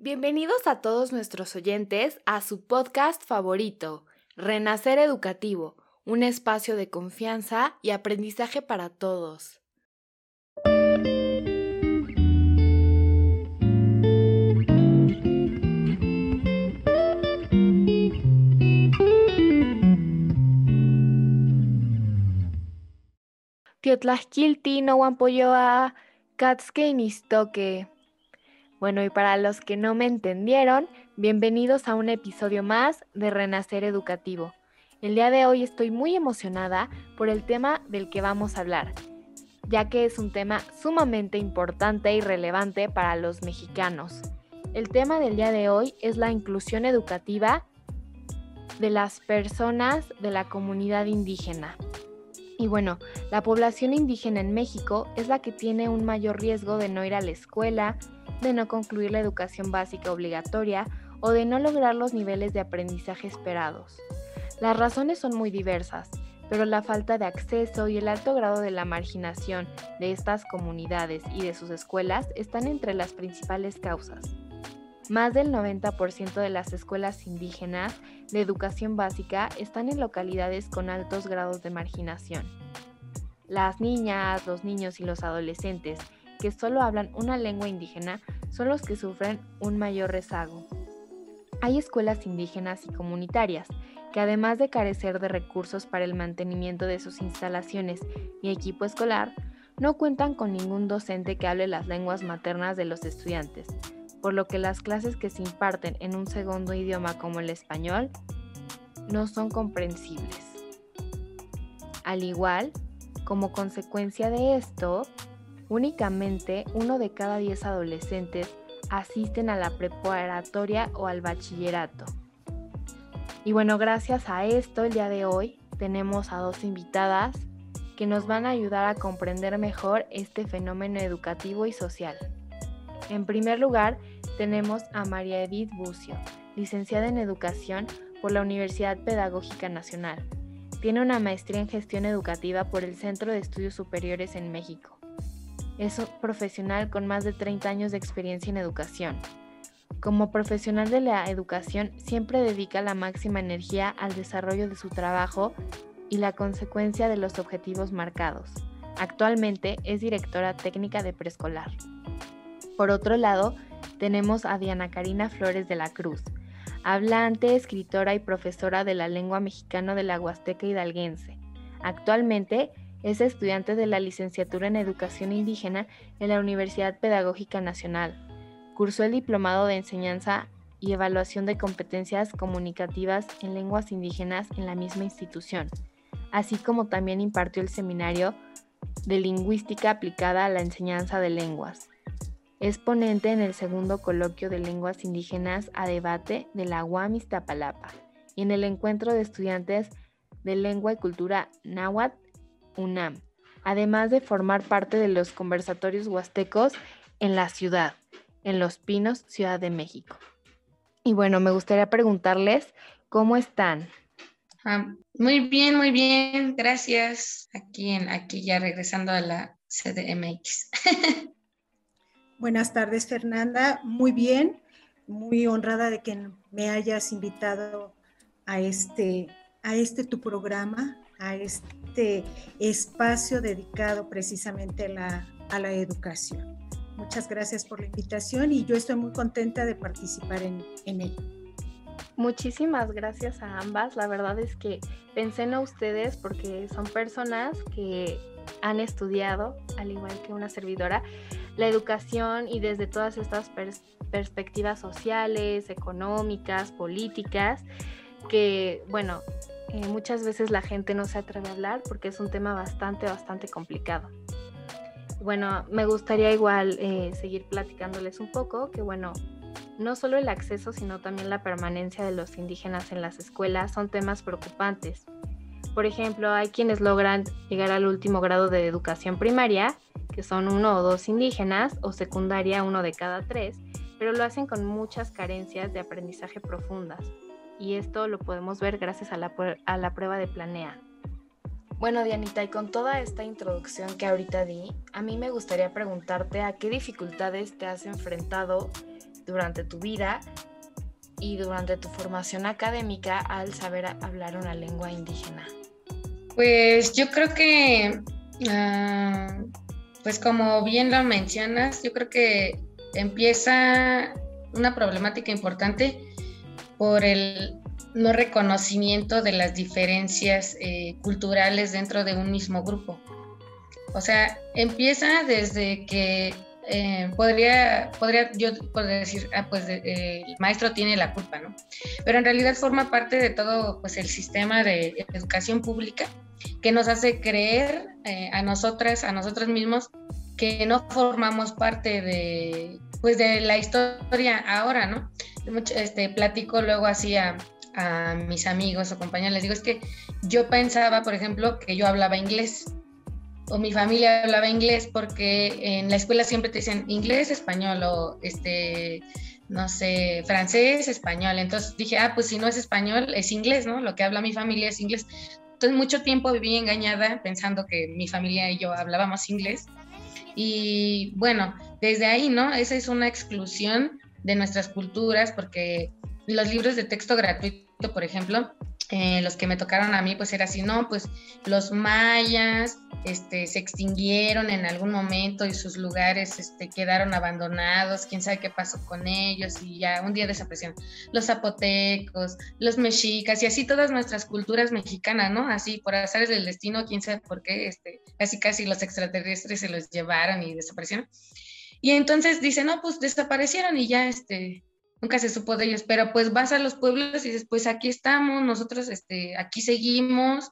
Bienvenidos a todos nuestros oyentes a su podcast favorito, Renacer Educativo, un espacio de confianza y aprendizaje para todos. Tiotlahquilti no a Katske Nistoque. Bueno, y para los que no me entendieron, bienvenidos a un episodio más de Renacer Educativo. El día de hoy estoy muy emocionada por el tema del que vamos a hablar, ya que es un tema sumamente importante y relevante para los mexicanos. El tema del día de hoy es la inclusión educativa de las personas de la comunidad indígena. Y bueno, la población indígena en México es la que tiene un mayor riesgo de no ir a la escuela, de no concluir la educación básica obligatoria o de no lograr los niveles de aprendizaje esperados. Las razones son muy diversas, pero la falta de acceso y el alto grado de la marginación de estas comunidades y de sus escuelas están entre las principales causas. Más del 90% de las escuelas indígenas de educación básica están en localidades con altos grados de marginación. Las niñas, los niños y los adolescentes que solo hablan una lengua indígena son los que sufren un mayor rezago. Hay escuelas indígenas y comunitarias que además de carecer de recursos para el mantenimiento de sus instalaciones y equipo escolar, no cuentan con ningún docente que hable las lenguas maternas de los estudiantes, por lo que las clases que se imparten en un segundo idioma como el español no son comprensibles. Al igual, como consecuencia de esto, Únicamente uno de cada diez adolescentes asisten a la preparatoria o al bachillerato. Y bueno, gracias a esto, el día de hoy tenemos a dos invitadas que nos van a ayudar a comprender mejor este fenómeno educativo y social. En primer lugar, tenemos a María Edith Bucio, licenciada en Educación por la Universidad Pedagógica Nacional. Tiene una maestría en gestión educativa por el Centro de Estudios Superiores en México es profesional con más de 30 años de experiencia en educación. Como profesional de la educación, siempre dedica la máxima energía al desarrollo de su trabajo y la consecuencia de los objetivos marcados. Actualmente es directora técnica de preescolar. Por otro lado, tenemos a Diana Karina Flores de la Cruz, hablante, escritora y profesora de la lengua mexicana de la Huasteca Hidalguense. Actualmente es estudiante de la licenciatura en Educación Indígena en la Universidad Pedagógica Nacional. Cursó el diplomado de enseñanza y evaluación de competencias comunicativas en lenguas indígenas en la misma institución, así como también impartió el seminario de lingüística aplicada a la enseñanza de lenguas. Es ponente en el segundo coloquio de lenguas indígenas a debate de la UAM Iztapalapa y en el encuentro de estudiantes de lengua y cultura náhuatl UNAM, además de formar parte de los conversatorios huastecos en la ciudad, en Los Pinos, Ciudad de México. Y bueno, me gustaría preguntarles cómo están. Ah, muy bien, muy bien, gracias. Aquí, en, aquí ya regresando a la CDMX. Buenas tardes, Fernanda. Muy bien, muy honrada de que me hayas invitado a este, a este tu programa, a este espacio dedicado precisamente a la, a la educación. Muchas gracias por la invitación y yo estoy muy contenta de participar en, en. Muchísimas gracias a ambas. La verdad es que pensé en ustedes porque son personas que han estudiado, al igual que una servidora, la educación y desde todas estas perspectivas sociales, económicas, políticas, que, bueno, eh, muchas veces la gente no se atreve a hablar porque es un tema bastante, bastante complicado. Bueno, me gustaría igual eh, seguir platicándoles un poco que, bueno, no solo el acceso, sino también la permanencia de los indígenas en las escuelas son temas preocupantes. Por ejemplo, hay quienes logran llegar al último grado de educación primaria, que son uno o dos indígenas, o secundaria, uno de cada tres, pero lo hacen con muchas carencias de aprendizaje profundas y esto lo podemos ver gracias a la, a la prueba de Planea. Bueno, Dianita, y con toda esta introducción que ahorita di, a mí me gustaría preguntarte a qué dificultades te has enfrentado durante tu vida y durante tu formación académica al saber hablar una lengua indígena? Pues yo creo que, ah, pues como bien lo mencionas, yo creo que empieza una problemática importante por el no reconocimiento de las diferencias eh, culturales dentro de un mismo grupo. O sea, empieza desde que eh, podría, podría yo podría decir, ah, pues eh, el maestro tiene la culpa, ¿no? Pero en realidad forma parte de todo pues, el sistema de educación pública que nos hace creer a nosotras, a nosotros mismos, que no formamos parte de, pues, de la historia ahora, ¿no? Este, platico luego así a, a mis amigos o compañeros, les digo, es que yo pensaba, por ejemplo, que yo hablaba inglés o mi familia hablaba inglés porque en la escuela siempre te dicen inglés, español o este, no sé, francés, español. Entonces dije, ah, pues si no es español, es inglés, ¿no? Lo que habla mi familia es inglés. Entonces mucho tiempo viví engañada pensando que mi familia y yo hablábamos inglés. Y bueno, desde ahí, ¿no? Esa es una exclusión de nuestras culturas porque los libros de texto gratuito por ejemplo, eh, los que me tocaron a mí, pues era así, no, pues los mayas este, se extinguieron en algún momento y sus lugares este, quedaron abandonados, quién sabe qué pasó con ellos y ya un día desaparecieron. Los zapotecos, los mexicas y así todas nuestras culturas mexicanas, ¿no? Así por azares del destino, quién sabe por qué, este, casi casi los extraterrestres se los llevaron y desaparecieron. Y entonces dice, no, pues desaparecieron y ya, este, nunca se supo de ellos, pero pues vas a los pueblos y dices, pues aquí estamos, nosotros este, aquí seguimos,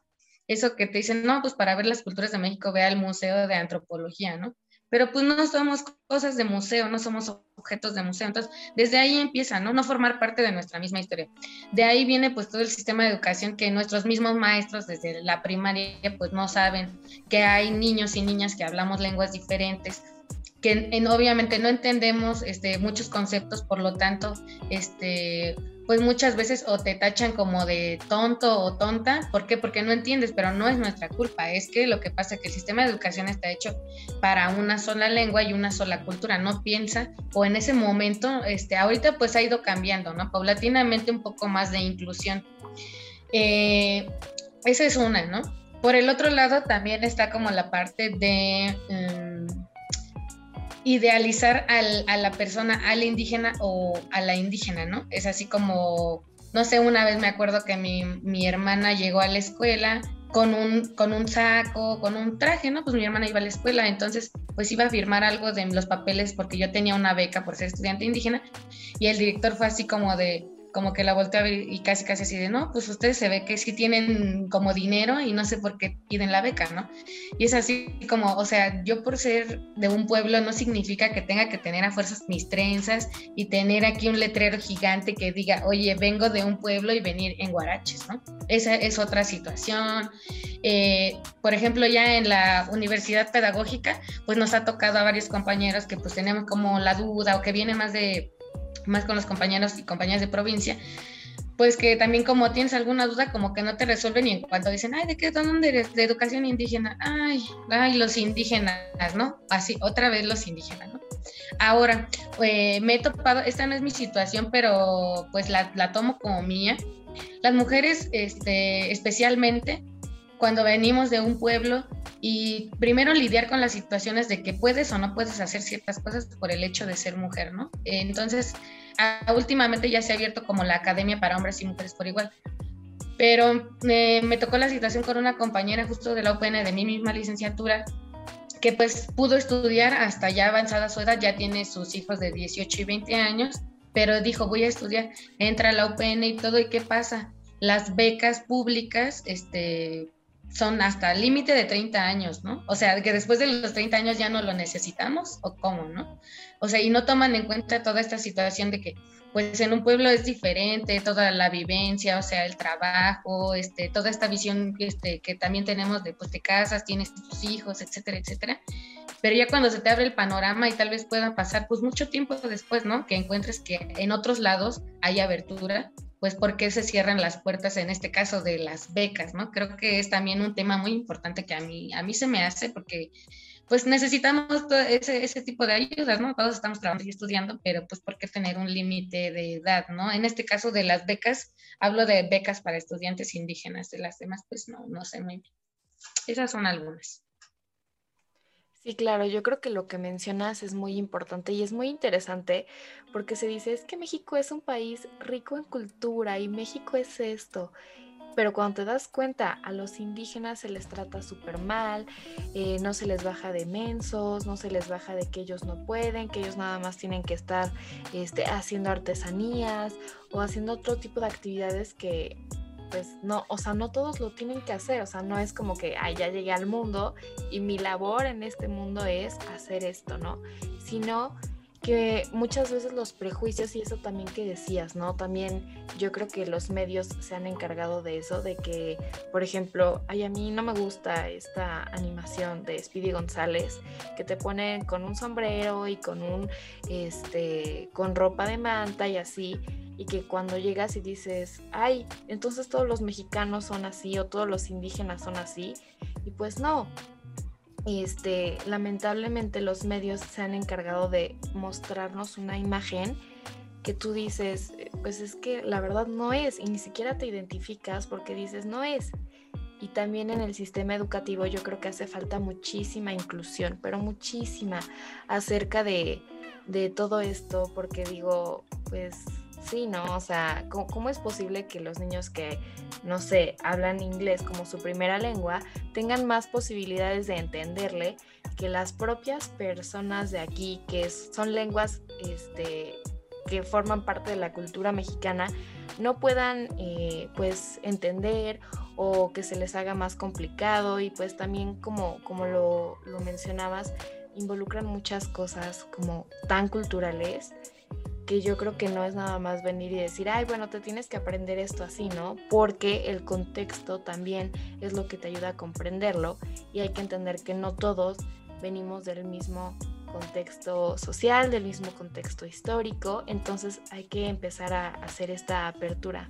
eso que te dicen, no, pues para ver las culturas de México, ve al Museo de Antropología, ¿no? Pero pues no somos cosas de museo, no somos objetos de museo. Entonces, desde ahí empieza, ¿no? No formar parte de nuestra misma historia. De ahí viene pues todo el sistema de educación que nuestros mismos maestros desde la primaria pues no saben que hay niños y niñas que hablamos lenguas diferentes, que en, obviamente no entendemos este, muchos conceptos, por lo tanto, este, pues muchas veces o te tachan como de tonto o tonta. ¿Por qué? Porque no entiendes, pero no es nuestra culpa. Es que lo que pasa es que el sistema de educación está hecho para una sola lengua y una sola cultura. No piensa, o en ese momento, este, ahorita pues ha ido cambiando, ¿no? Paulatinamente un poco más de inclusión. Eh, esa es una, ¿no? Por el otro lado también está como la parte de... Mm, idealizar a la persona, al indígena o a la indígena, ¿no? Es así como, no sé, una vez me acuerdo que mi, mi hermana llegó a la escuela con un, con un saco, con un traje, ¿no? Pues mi hermana iba a la escuela, entonces pues iba a firmar algo de los papeles porque yo tenía una beca por ser estudiante indígena y el director fue así como de, como que la volteó a ver y casi casi así de, no, pues ustedes se ve que sí tienen como dinero y no sé por qué piden la beca, ¿no? Y es así como, o sea, yo por ser de un pueblo no significa que tenga que tener a fuerzas mis trenzas y tener aquí un letrero gigante que diga, oye, vengo de un pueblo y venir en guaraches, ¿no? Esa es otra situación. Eh, por ejemplo, ya en la universidad pedagógica, pues nos ha tocado a varios compañeros que pues tenemos como la duda o que viene más de más con los compañeros y compañeras de provincia, pues que también como tienes alguna duda, como que no te resuelven y en cuanto dicen, ay, ¿de qué? ¿Dónde eres? De educación indígena. Ay, ay, los indígenas, ¿no? Así, otra vez los indígenas, ¿no? Ahora, eh, me he topado, esta no es mi situación, pero pues la, la tomo como mía. Las mujeres, este, especialmente, cuando venimos de un pueblo y primero lidiar con las situaciones de que puedes o no puedes hacer ciertas cosas por el hecho de ser mujer, ¿no? Entonces, últimamente ya se ha abierto como la academia para hombres y mujeres por igual. Pero me tocó la situación con una compañera justo de la UPN de mi misma licenciatura que pues pudo estudiar hasta ya avanzada su edad, ya tiene sus hijos de 18 y 20 años, pero dijo, voy a estudiar, entra a la UPN y todo, ¿y qué pasa? Las becas públicas, este, son hasta el límite de 30 años, ¿no? O sea, que después de los 30 años ya no lo necesitamos, o cómo, ¿no? O sea, y no toman en cuenta toda esta situación de que, pues en un pueblo es diferente, toda la vivencia, o sea, el trabajo, este, toda esta visión este, que también tenemos de, pues te casas, tienes tus hijos, etcétera, etcétera. Pero ya cuando se te abre el panorama y tal vez pueda pasar, pues mucho tiempo después, ¿no? Que encuentres que en otros lados hay abertura pues por qué se cierran las puertas en este caso de las becas, ¿no? Creo que es también un tema muy importante que a mí, a mí se me hace porque pues necesitamos ese, ese tipo de ayudas, ¿no? Todos estamos trabajando y estudiando, pero pues ¿por qué tener un límite de edad, ¿no? En este caso de las becas, hablo de becas para estudiantes indígenas, de las demás pues no, no sé muy bien. Esas son algunas. Sí, claro, yo creo que lo que mencionas es muy importante y es muy interesante porque se dice es que México es un país rico en cultura y México es esto. Pero cuando te das cuenta, a los indígenas se les trata súper mal, eh, no se les baja de mensos, no se les baja de que ellos no pueden, que ellos nada más tienen que estar este, haciendo artesanías o haciendo otro tipo de actividades que pues no, o sea, no todos lo tienen que hacer, o sea, no es como que, ay, ya llegué al mundo y mi labor en este mundo es hacer esto, ¿no? Sino que muchas veces los prejuicios y eso también que decías, ¿no? También yo creo que los medios se han encargado de eso, de que, por ejemplo, ay, a mí no me gusta esta animación de Speedy González, que te ponen con un sombrero y con un, este, con ropa de manta y así, y que cuando llegas y dices, ay, entonces todos los mexicanos son así o todos los indígenas son así, y pues no. Este, lamentablemente los medios se han encargado de mostrarnos una imagen que tú dices, pues es que la verdad no es, y ni siquiera te identificas porque dices no es. Y también en el sistema educativo yo creo que hace falta muchísima inclusión, pero muchísima acerca de, de todo esto, porque digo, pues Sí, ¿no? O sea, ¿cómo, es posible que los niños que, no sé, hablan inglés como su primera lengua tengan más posibilidades de entenderle que las propias personas de aquí, que son lenguas este, que forman parte de la cultura mexicana, no puedan eh, pues entender o que se les haga más complicado y pues también como, como lo, lo mencionabas, involucran muchas cosas como tan culturales que yo creo que no es nada más venir y decir, ay, bueno, te tienes que aprender esto así, ¿no? Porque el contexto también es lo que te ayuda a comprenderlo y hay que entender que no todos venimos del mismo contexto social, del mismo contexto histórico, entonces hay que empezar a hacer esta apertura.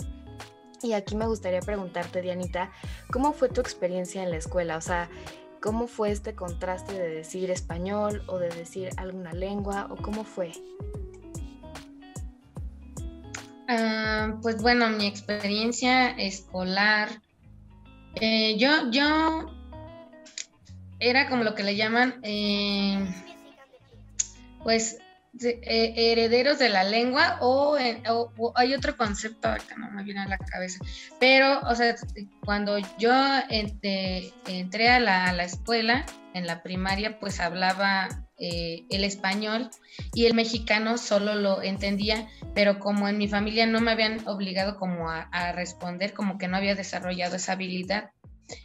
Y aquí me gustaría preguntarte, Dianita, ¿cómo fue tu experiencia en la escuela? O sea, ¿cómo fue este contraste de decir español o de decir alguna lengua o cómo fue? Ah, pues bueno, mi experiencia escolar, eh, yo, yo era como lo que le llaman, eh, pues, eh, herederos de la lengua o, hay otro concepto que no me viene a la cabeza, pero, o sea, cuando yo entré a la, a la escuela, en la primaria, pues hablaba eh, el español y el mexicano solo lo entendía, pero como en mi familia no me habían obligado como a, responder, como que no había desarrollado esa habilidad.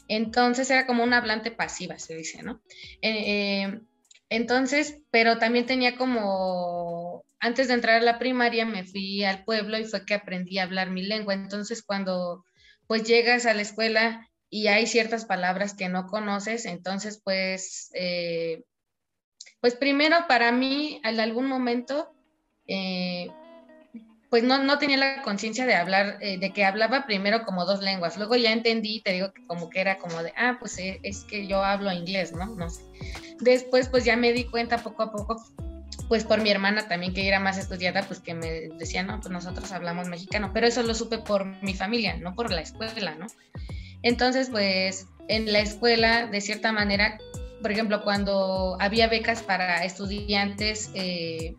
Entonces era como una hablante pasiva, se dice, ¿no? Eh, eh, entonces, pero también tenía como, antes de entrar a la primaria me fui al pueblo y fue que aprendí a hablar mi lengua. Entonces, cuando pues llegas a la escuela y hay ciertas palabras que no conoces, entonces pues pues primero para mí, en algún momento, eh, pues no, no, tenía la conciencia de hablar, eh, de que hablaba primero como dos lenguas. Luego ya entendí, te digo que como que era como de, ah, pues eh, es que yo hablo inglés, ¿no? No sé. Después pues ya me di cuenta poco a poco, pues por mi hermana también que era más estudiada, pues que me decía, no, pues nosotros hablamos mexicano, pero eso lo supe por mi familia, no por la escuela, ¿no? Entonces pues en la escuela, de cierta manera, por ejemplo, cuando había becas para estudiantes, eh,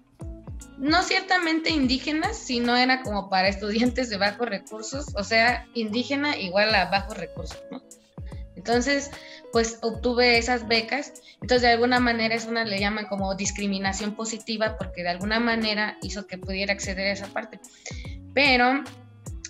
no ciertamente indígenas, sino era como para estudiantes de bajos recursos, o sea, indígena igual a bajos recursos, ¿no? Entonces, pues obtuve esas becas, entonces de alguna manera es una, le llaman como discriminación positiva, porque de alguna manera hizo que pudiera acceder a esa parte. Pero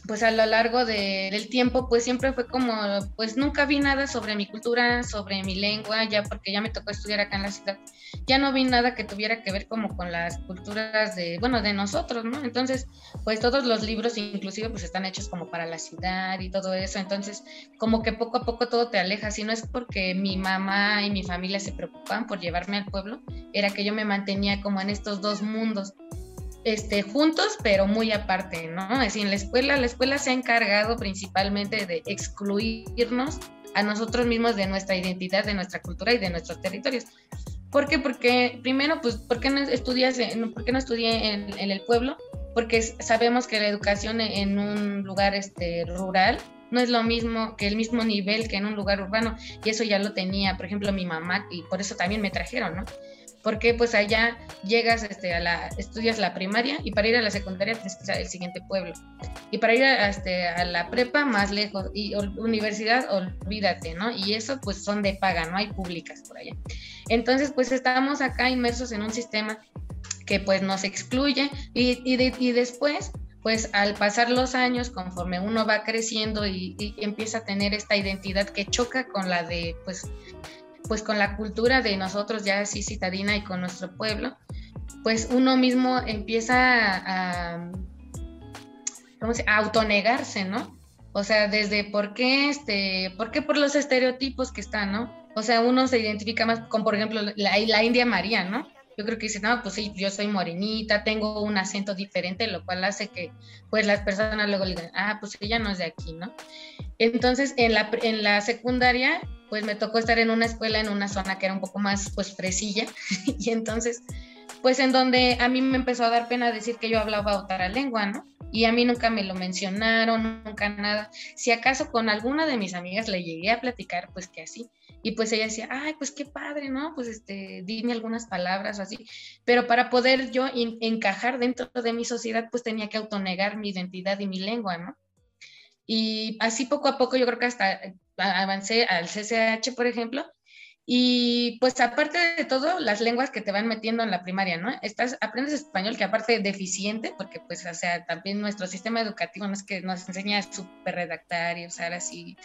pues a lo largo del tiempo, pues siempre fue como, pues nunca vi nada sobre mi cultura, sobre mi lengua, ya porque ya me tocó estudiar acá en la ciudad, ya no vi nada que tuviera que ver como con las culturas de, bueno, de nosotros, ¿no? Entonces, pues todos los libros inclusive pues están hechos como para la ciudad y todo eso, entonces como que poco a poco todo te aleja, si no es porque mi mamá y mi familia se preocupaban por llevarme al pueblo, era que yo me mantenía como en estos dos mundos este, juntos, pero muy aparte, ¿no? Es decir, en la escuela, la escuela se ha encargado principalmente de excluirnos a nosotros mismos de nuestra identidad, de nuestra cultura y de nuestros territorios. ¿Por qué? Porque primero, pues, ¿por qué no estudias, qué no estudié en, el pueblo? Porque sabemos que la educación en un lugar este, rural no es lo mismo que el mismo nivel que en un lugar urbano y eso ya lo tenía, por ejemplo, mi mamá y por eso también me trajeron, ¿no? Porque pues allá llegas este, a la, estudias la primaria y para ir a la secundaria tienes que ir al siguiente pueblo. Y para ir a, este, la prepa más lejos y universidad olvídate, ¿no? Y eso pues son de paga, no hay públicas por allá. Entonces pues estamos acá inmersos en un sistema que pues nos excluye y, y, después pues al pasar los años, conforme uno va creciendo y, empieza a tener esta identidad que choca con la de pues pues con la cultura de nosotros ya así citadina y con nuestro pueblo, pues uno mismo empieza a, ¿cómo se? autonegarse, ¿no? O sea, desde por qué, este, por qué por los estereotipos que están, ¿no? O sea, uno se identifica más con, por ejemplo, la, India María, ¿no? Yo creo que dice, no, pues sí, yo soy morenita, tengo un acento diferente, lo cual hace que, pues, las personas luego digan, ah, pues ella no es de aquí, ¿no? Entonces, en la, en la secundaria, pues me tocó estar en una escuela en una zona que era un poco más, pues, fresilla, y entonces, pues, en donde a mí me empezó a dar pena decir que yo hablaba otra lengua, ¿no? Y a mí nunca me lo mencionaron, nunca nada. Si acaso con alguna de mis amigas le llegué a platicar, pues que así, y pues ella decía, ay, pues qué padre, ¿no? Pues este, dime algunas palabras o así. Pero para poder yo encajar dentro de mi sociedad, pues tenía que autonegar mi identidad y mi lengua, ¿no? Y así poco a poco yo creo que hasta avancé al CCH, por ejemplo, y pues aparte de todo, las lenguas que te van metiendo en la primaria, ¿no? Estás, aprendes español que aparte deficiente, porque pues, o sea, también nuestro sistema educativo no es que nos enseña a super redactar y usar así,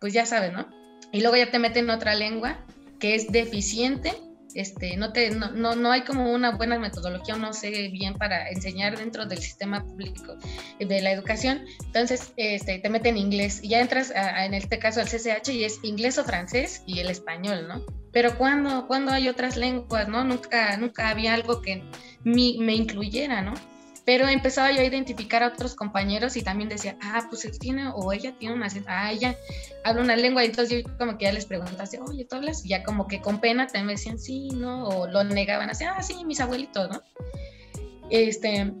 pues ya sabes, ¿no? y luego ya te meten otra lengua que es deficiente, este, no, te, no, no, hay como una buena metodología, no sé bien para enseñar dentro del sistema público de la educación, entonces este, te meten inglés y ya entras en este caso al CCH y es inglés o francés y el español, ¿no? Pero cuando, cuando hay otras lenguas, ¿no? Nunca, nunca había algo que me incluyera, ¿no? Pero empezaba yo a identificar a otros compañeros y también decía, ah, pues él tiene o ella tiene una, ah, ella habla una lengua, y entonces yo como que ya les preguntaba, oye, ¿tú hablas? Y ya como que con pena también me decían, sí, ¿no? O lo negaban, así, ah, sí, mis abuelitos, ¿no? Este,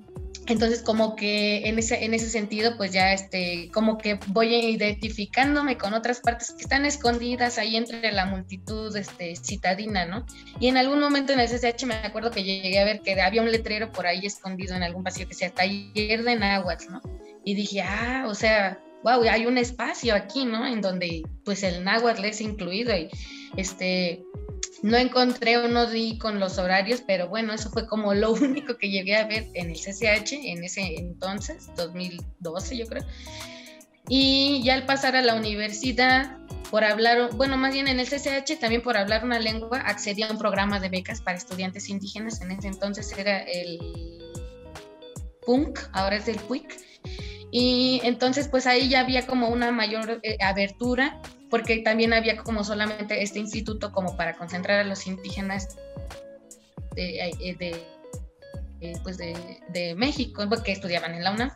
entonces, como que en ese, en ese sentido, pues ya este, como que voy identificándome con otras partes que están escondidas ahí entre la multitud este, citadina, ¿no? Y en algún momento en el CCH me acuerdo que llegué a ver que había un letrero por ahí escondido en algún pasillo que decía taller de náhuatl, ¿no? Y dije, ah, o sea, wow, hay un espacio aquí, ¿no? En donde pues el náhuatl es incluido y este, no encontré o no di con los horarios, pero bueno, eso fue como lo único que llegué a ver en el CCH en ese entonces, 2012 yo creo. Y ya al pasar a la universidad, por hablar, bueno, más bien en el CCH, también por hablar una lengua, accedí a un programa de becas para estudiantes indígenas. En ese entonces era el PUNC, ahora es el PUIC. Y entonces, pues ahí ya había como una mayor eh, abertura porque también había como solamente este instituto como para concentrar a los indígenas de, eh, eh, pues de, México, que estudiaban en la UNAM.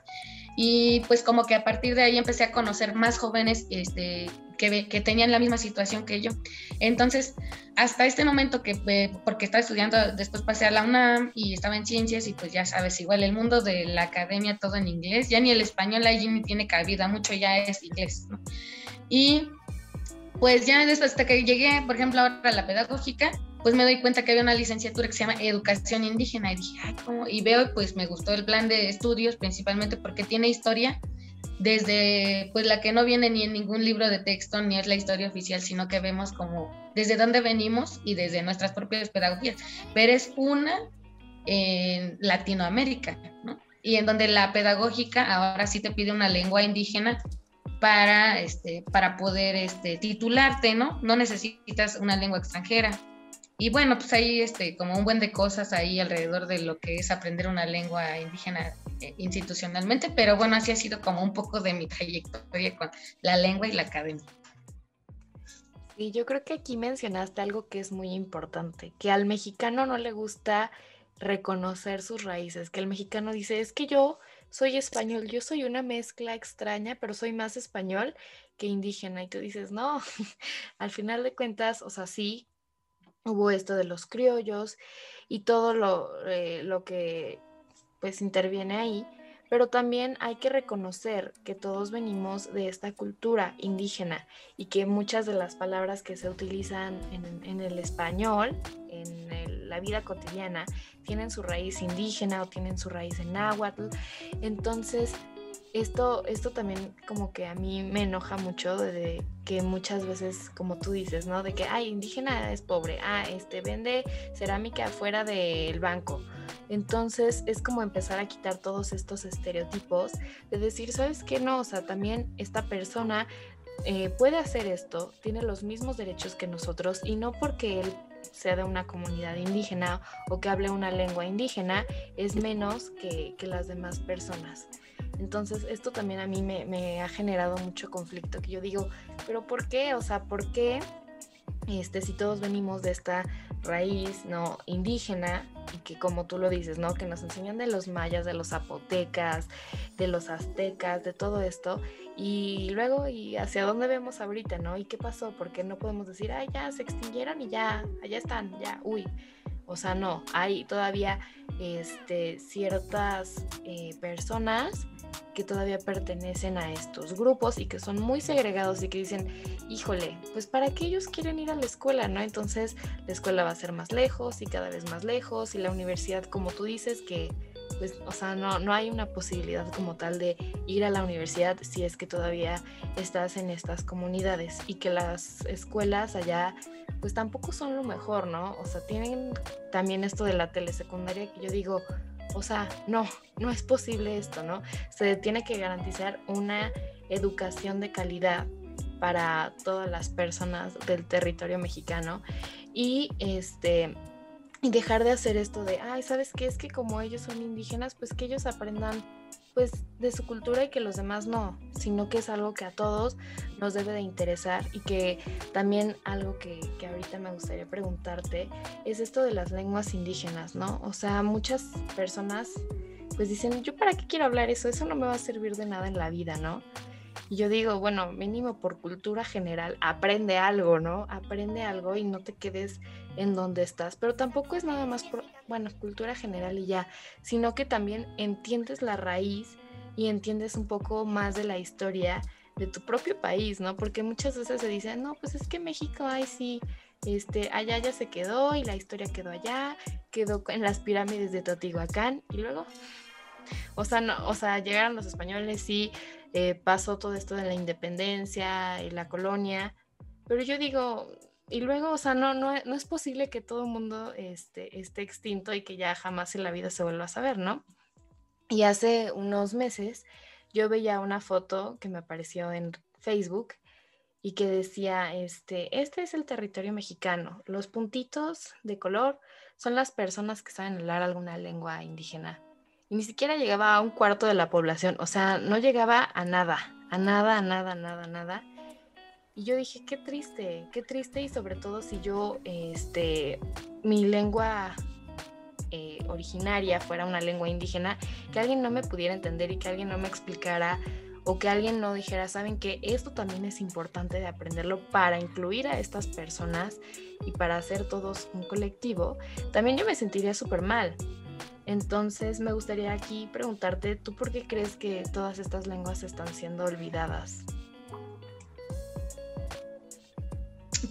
Y pues como que a partir de ahí empecé a conocer más jóvenes este, que, que, tenían la misma situación que yo. Entonces, hasta este momento que, eh, porque estaba estudiando, después pasé a la UNAM y estaba en ciencias y pues ya sabes, igual el mundo de la academia todo en inglés, ya ni el español allí ni tiene cabida, mucho ya es inglés, ¿no? Y pues ya después hasta que llegué, por ejemplo, ahora a la pedagógica, pues me doy cuenta que había una licenciatura que se llama Educación Indígena y dije, ay, ¿cómo? Y veo, pues me gustó el plan de estudios principalmente porque tiene historia desde, pues la que no viene ni en ningún libro de texto ni es la historia oficial, sino que vemos como desde dónde venimos y desde nuestras propias pedagogías, pero es una en Latinoamérica, ¿no? Y en donde la pedagógica ahora sí te pide una lengua indígena para, este, para poder este, titularte, ¿no? No necesitas una lengua extranjera. Y bueno, pues ahí este, como un buen de cosas ahí alrededor de lo que es aprender una lengua indígena eh, institucionalmente, pero bueno, así ha sido como un poco de mi trayectoria con la lengua y la academia. Y yo creo que aquí mencionaste algo que es muy importante, que al mexicano no le gusta reconocer sus raíces, que el mexicano dice, es que yo soy español, yo soy una mezcla extraña, pero soy más español que indígena. Y tú dices, no, al final de cuentas, o sea, sí, hubo esto de los criollos y todo lo, eh, lo que pues interviene ahí, pero también hay que reconocer que todos venimos de esta cultura indígena y que muchas de las palabras que se utilizan en, el español, en la vida cotidiana, tienen su raíz indígena o tienen su raíz en náhuatl. Entonces, esto, esto también como que a mí me enoja mucho de que muchas veces, como tú dices, ¿no? De que, ay, indígena es pobre, ah, este vende cerámica afuera del banco. Entonces es como empezar a quitar todos estos estereotipos de decir, ¿sabes qué? No, o sea, también esta persona eh, puede hacer esto, tiene los mismos derechos que nosotros y no porque él sea de una comunidad indígena o que hable una lengua indígena, es menos que, que las demás personas. Entonces, esto también a mí me, ha generado mucho conflicto, que yo digo, pero ¿por qué? O sea, ¿por qué este, si todos venimos de esta raíz no indígena y que como tú lo dices, ¿no? Que nos enseñan de los mayas, de los zapotecas, de los aztecas, de todo esto y luego y hacia dónde vemos ahorita, ¿no? ¿Y qué pasó? Porque no podemos decir, "Ay, ya se extinguieron y ya, allá están, ya, uy." O sea, no, hay todavía este, ciertas eh, personas que todavía pertenecen a estos grupos y que son muy segregados y que dicen, híjole, pues para qué ellos quieren ir a la escuela, ¿no? Entonces la escuela va a ser más lejos y cada vez más lejos y la universidad, como tú dices, que pues, o sea, no, no hay una posibilidad como tal de ir a la universidad si es que todavía estás en estas comunidades y que las escuelas allá pues tampoco son lo mejor, ¿no? O sea, tienen también esto de la telesecundaria que yo digo, o sea, no, no es posible esto, ¿no? Se tiene que garantizar una educación de calidad para todas las personas del territorio mexicano y este y dejar de hacer esto de, ay, ¿sabes qué? Es que como ellos son indígenas, pues que ellos aprendan pues de su cultura y que los demás no, sino que es algo que a todos nos debe de interesar y que también algo que, que ahorita me gustaría preguntarte es esto de las lenguas indígenas, ¿no? O sea, muchas personas pues dicen, yo para qué quiero hablar eso, eso no me va a servir de nada en la vida, ¿no? Y yo digo, bueno, mínimo por cultura general, aprende algo, ¿no? Aprende algo y no te quedes en donde estás. Pero tampoco es nada más por, bueno, cultura general y ya, sino que también entiendes la raíz y entiendes un poco más de la historia de tu propio país, ¿no? Porque muchas veces se dice, no, pues es que México, ay, sí, este, allá ya se quedó y la historia quedó allá, quedó en las pirámides de Teotihuacán y luego, o sea, no, o sea, llegaron los españoles, sí, eh, pasó todo esto de la independencia y la colonia, pero yo digo, y luego, o sea, no, no, no es posible que todo el mundo este, esté extinto y que ya jamás en la vida se vuelva a saber, ¿no? Y hace unos meses yo veía una foto que me apareció en Facebook y que decía, este, este es el territorio mexicano. Los puntitos de color son las personas que saben hablar alguna lengua indígena y ni siquiera llegaba a un cuarto de la población, o sea, no llegaba a nada, a nada, a nada, nada, nada. Y yo dije, qué triste, qué triste y sobre todo si yo, este, mi lengua eh, originaria fuera una lengua indígena, que alguien no me pudiera entender y que alguien no me explicara o que alguien no dijera, saben que esto también es importante de aprenderlo para incluir a estas personas y para hacer todos un colectivo, también yo me sentiría súper mal. Entonces me gustaría aquí preguntarte, ¿tú por qué crees que todas estas lenguas están siendo olvidadas?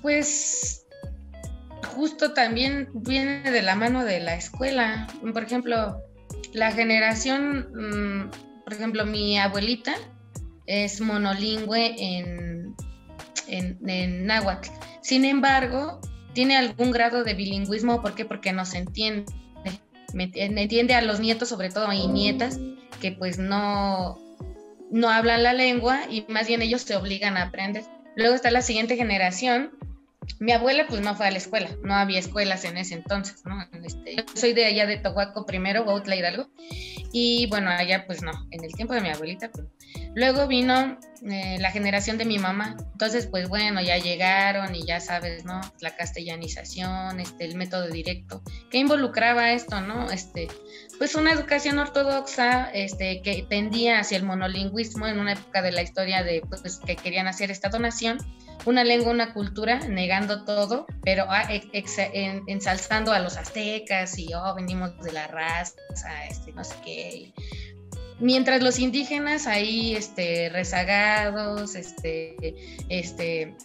Pues justo también viene de la mano de la escuela. Por ejemplo, la generación, mm, por ejemplo, mi abuelita es monolingüe en, en, náhuatl. Sin embargo, tiene algún grado de bilingüismo. ¿Por qué? Porque no se entiende me, entiende a los nietos sobre todo y nietas que pues no, no hablan la lengua y más bien ellos te obligan a aprender. Luego está la siguiente generación. Mi abuela pues no fue a la escuela, no había escuelas en ese entonces. Este, yo soy de allá de Tohuaco primero, Huautla Hidalgo, y bueno, allá pues no, en el tiempo de mi abuelita. Pues. Luego vino eh, la generación de mi mamá. Entonces, pues bueno, ya llegaron y ya sabes, ¿no? La castellanización, este, el método directo. ¿Qué involucraba esto, no? Este, pues una educación ortodoxa este, que tendía hacia el monolingüismo en una época de la historia de pues, que querían hacer esta donación una lengua, una cultura, negando todo, pero ah, ensalzando a los aztecas y, oh, venimos de la raza, este, no sé qué. Mientras los indígenas ahí, este, rezagados, este, este,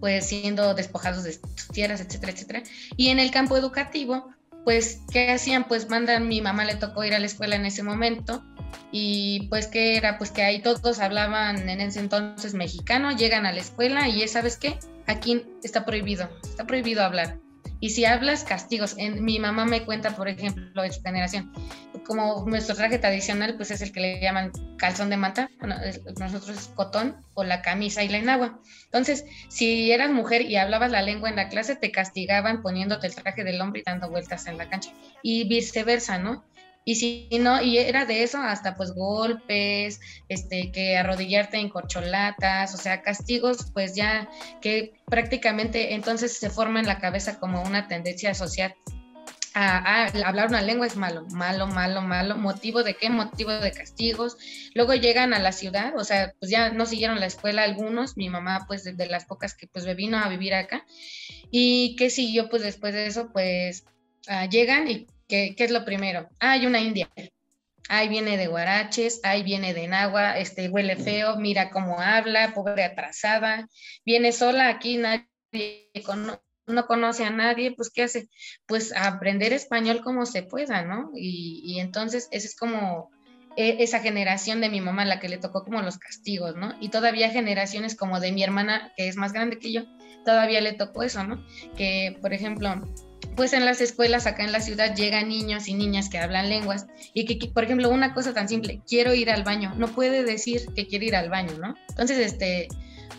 pues siendo despojados de sus tierras, etcétera, etcétera. Y en el campo educativo, pues, ¿qué hacían? Pues mandan, mi mamá le tocó ir a la escuela en ese momento, y pues que era, pues que ahí todos hablaban en ese entonces mexicano, llegan a la escuela y ¿sabes qué? Aquí está prohibido, está prohibido hablar. Y si hablas, castigos. En, mi mamá me cuenta, por ejemplo, de su generación, como nuestro traje tradicional, pues es el que le llaman calzón de manta, nosotros es cotón o la camisa y la enagua. Entonces, si eras mujer y hablabas la lengua en la clase, te castigaban poniéndote el traje del hombre y dando vueltas en la cancha. Y viceversa, ¿no? Y si no, y era de eso hasta pues golpes, este, que arrodillarte en corcholatas, o sea, castigos, pues ya que prácticamente entonces se forma en la cabeza como una tendencia social. A, hablar una lengua es malo, malo, malo, malo. ¿Motivo de qué? Motivo de castigos. Luego llegan a la ciudad, o sea, pues ya no siguieron la escuela algunos. Mi mamá, pues de, las pocas que pues vino a vivir acá. ¿Y qué siguió? Pues después de eso, pues ah, llegan y ¿Qué, es lo primero? Hay una india. Ahí viene de Guaraches, ahí viene de Nagua, este huele feo, mira cómo habla, pobre atrasada, viene sola aquí, nadie no conoce a nadie, pues ¿qué hace? Pues aprender español como se pueda, ¿no? Y, y entonces esa es como e, esa generación de mi mamá, la que le tocó como los castigos, ¿no? Y todavía generaciones como de mi hermana, que es más grande que yo, todavía le tocó eso, ¿no? Que, por ejemplo, pues en las escuelas acá en la ciudad llegan niños y niñas que hablan lenguas y que, por ejemplo, una cosa tan simple, quiero ir al baño, no puede decir que quiere ir al baño, ¿no? Entonces, este,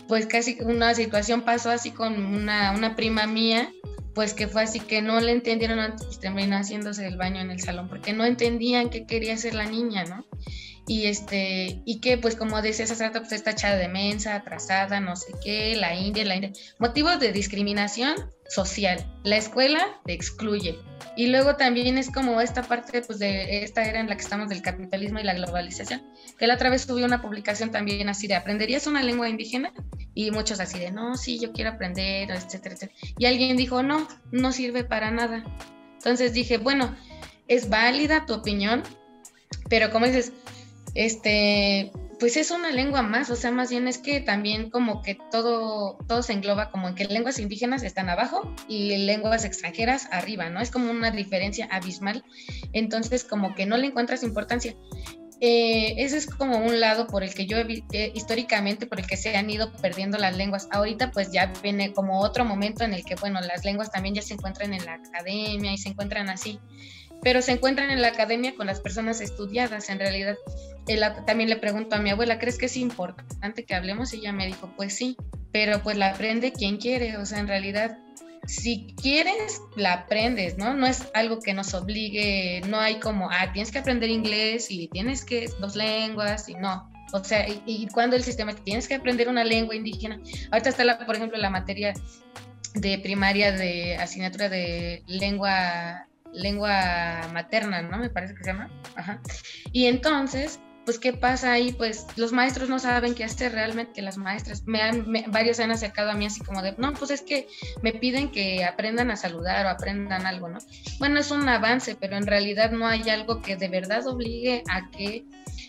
pues casi una situación pasó así con una, una prima mía, pues que fue así que no le entendieron antes, pues terminó haciéndose el baño en el salón, porque no entendían qué quería hacer la niña, ¿no? y este y que pues como decía hace rato pues está echada de mensa, atrasada, no sé qué, la India, la India, motivos de discriminación social. La escuela te excluye. Y luego también es como esta parte pues de esta era en la que estamos del capitalismo y la globalización, que la otra vez subió una publicación también así de ¿aprenderías una lengua indígena? Y muchos así de, no, sí, yo quiero aprender, etcétera, etcétera. Y alguien dijo, no, no sirve para nada. Entonces dije, bueno, es válida tu opinión, pero como dices, este, pues es una lengua más, o sea, más bien es que también como que todo, todo se engloba como en que lenguas indígenas están abajo y lenguas extranjeras arriba, ¿no? Es como una diferencia abismal, entonces como que no le encuentras importancia. Eh, ese es como un lado por el que yo eh, históricamente por el que se han ido perdiendo las lenguas. Ahorita pues ya viene como otro momento en el que bueno, las lenguas también ya se encuentran en la academia y se encuentran así pero se encuentran en la academia con las personas estudiadas. En realidad, también le pregunto a mi abuela, ¿crees que es importante que hablemos? Y ella me dijo, pues sí, pero pues la aprende quien quiere, o sea, en realidad, si quieres, la aprendes, ¿no? No es algo que nos obligue, no hay como, ah, tienes que aprender inglés y tienes que dos lenguas y no. O sea, y, cuando el sistema tienes que aprender una lengua indígena, ahorita está, la, por ejemplo, la materia de primaria de asignatura de lengua lengua materna, ¿no? Me parece que se llama. Y entonces, pues, ¿qué pasa ahí? Pues los maestros no saben qué hacer realmente, que las maestras, me han, han acercado a mí así como de, no, pues es que me piden que aprendan a saludar o aprendan algo, ¿no? Bueno, es un avance, pero en realidad no hay algo que de verdad obligue a que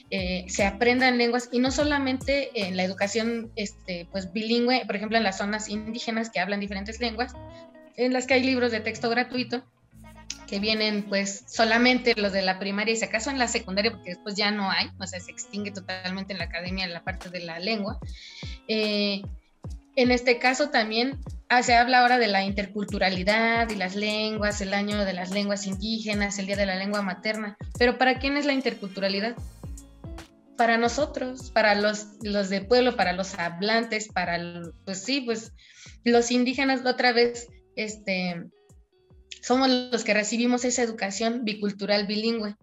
eh, se aprendan lenguas y no solamente en la educación este, pues bilingüe, por ejemplo en las zonas indígenas que hablan diferentes lenguas, en las que hay libros de texto gratuito, que vienen pues solamente los de la primaria y si acaso en la secundaria, porque después ya no hay, o sea, se extingue totalmente en la academia la parte de la lengua. Eh, en este caso también ah, se habla ahora de la interculturalidad y las lenguas, el año de las lenguas indígenas, el día de la lengua materna, pero ¿para quién es la interculturalidad? Para nosotros, para los, los de pueblo, para los hablantes, para, pues sí, pues los indígenas otra vez, este, somos los que recibimos esa educación bicultural bilingüe.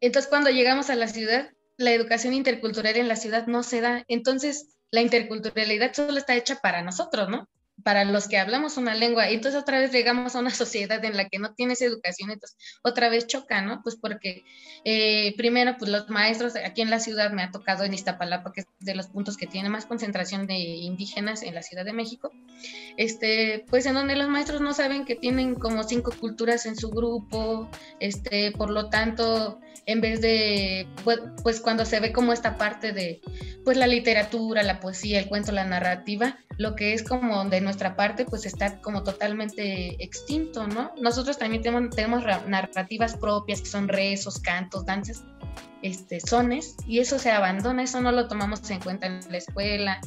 Entonces, cuando llegamos a la ciudad, la educación intercultural en la ciudad no se da. Entonces, la interculturalidad solo está hecha para nosotros, ¿no? Para los que hablamos una lengua. Y entonces otra vez llegamos a una sociedad en la que no tienes educación, entonces otra vez choca, ¿no? Pues porque eh, primero, pues los maestros aquí en la ciudad me ha tocado en Iztapalapa, que es de los puntos que tiene más concentración de indígenas en la Ciudad de México, este, pues en donde los maestros no saben que tienen como cinco culturas en su grupo, este, por lo tanto, en vez de, pues, pues cuando se ve como esta parte de, pues la literatura, la poesía, el cuento, la narrativa, lo que es como de nuestra parte, pues está como totalmente extinto, ¿no? Nosotros también tenemos, tenemos narrativas propias que son rezos, cantos, danzas, este, sones, y eso se abandona, eso no lo tomamos en cuenta en la escuela.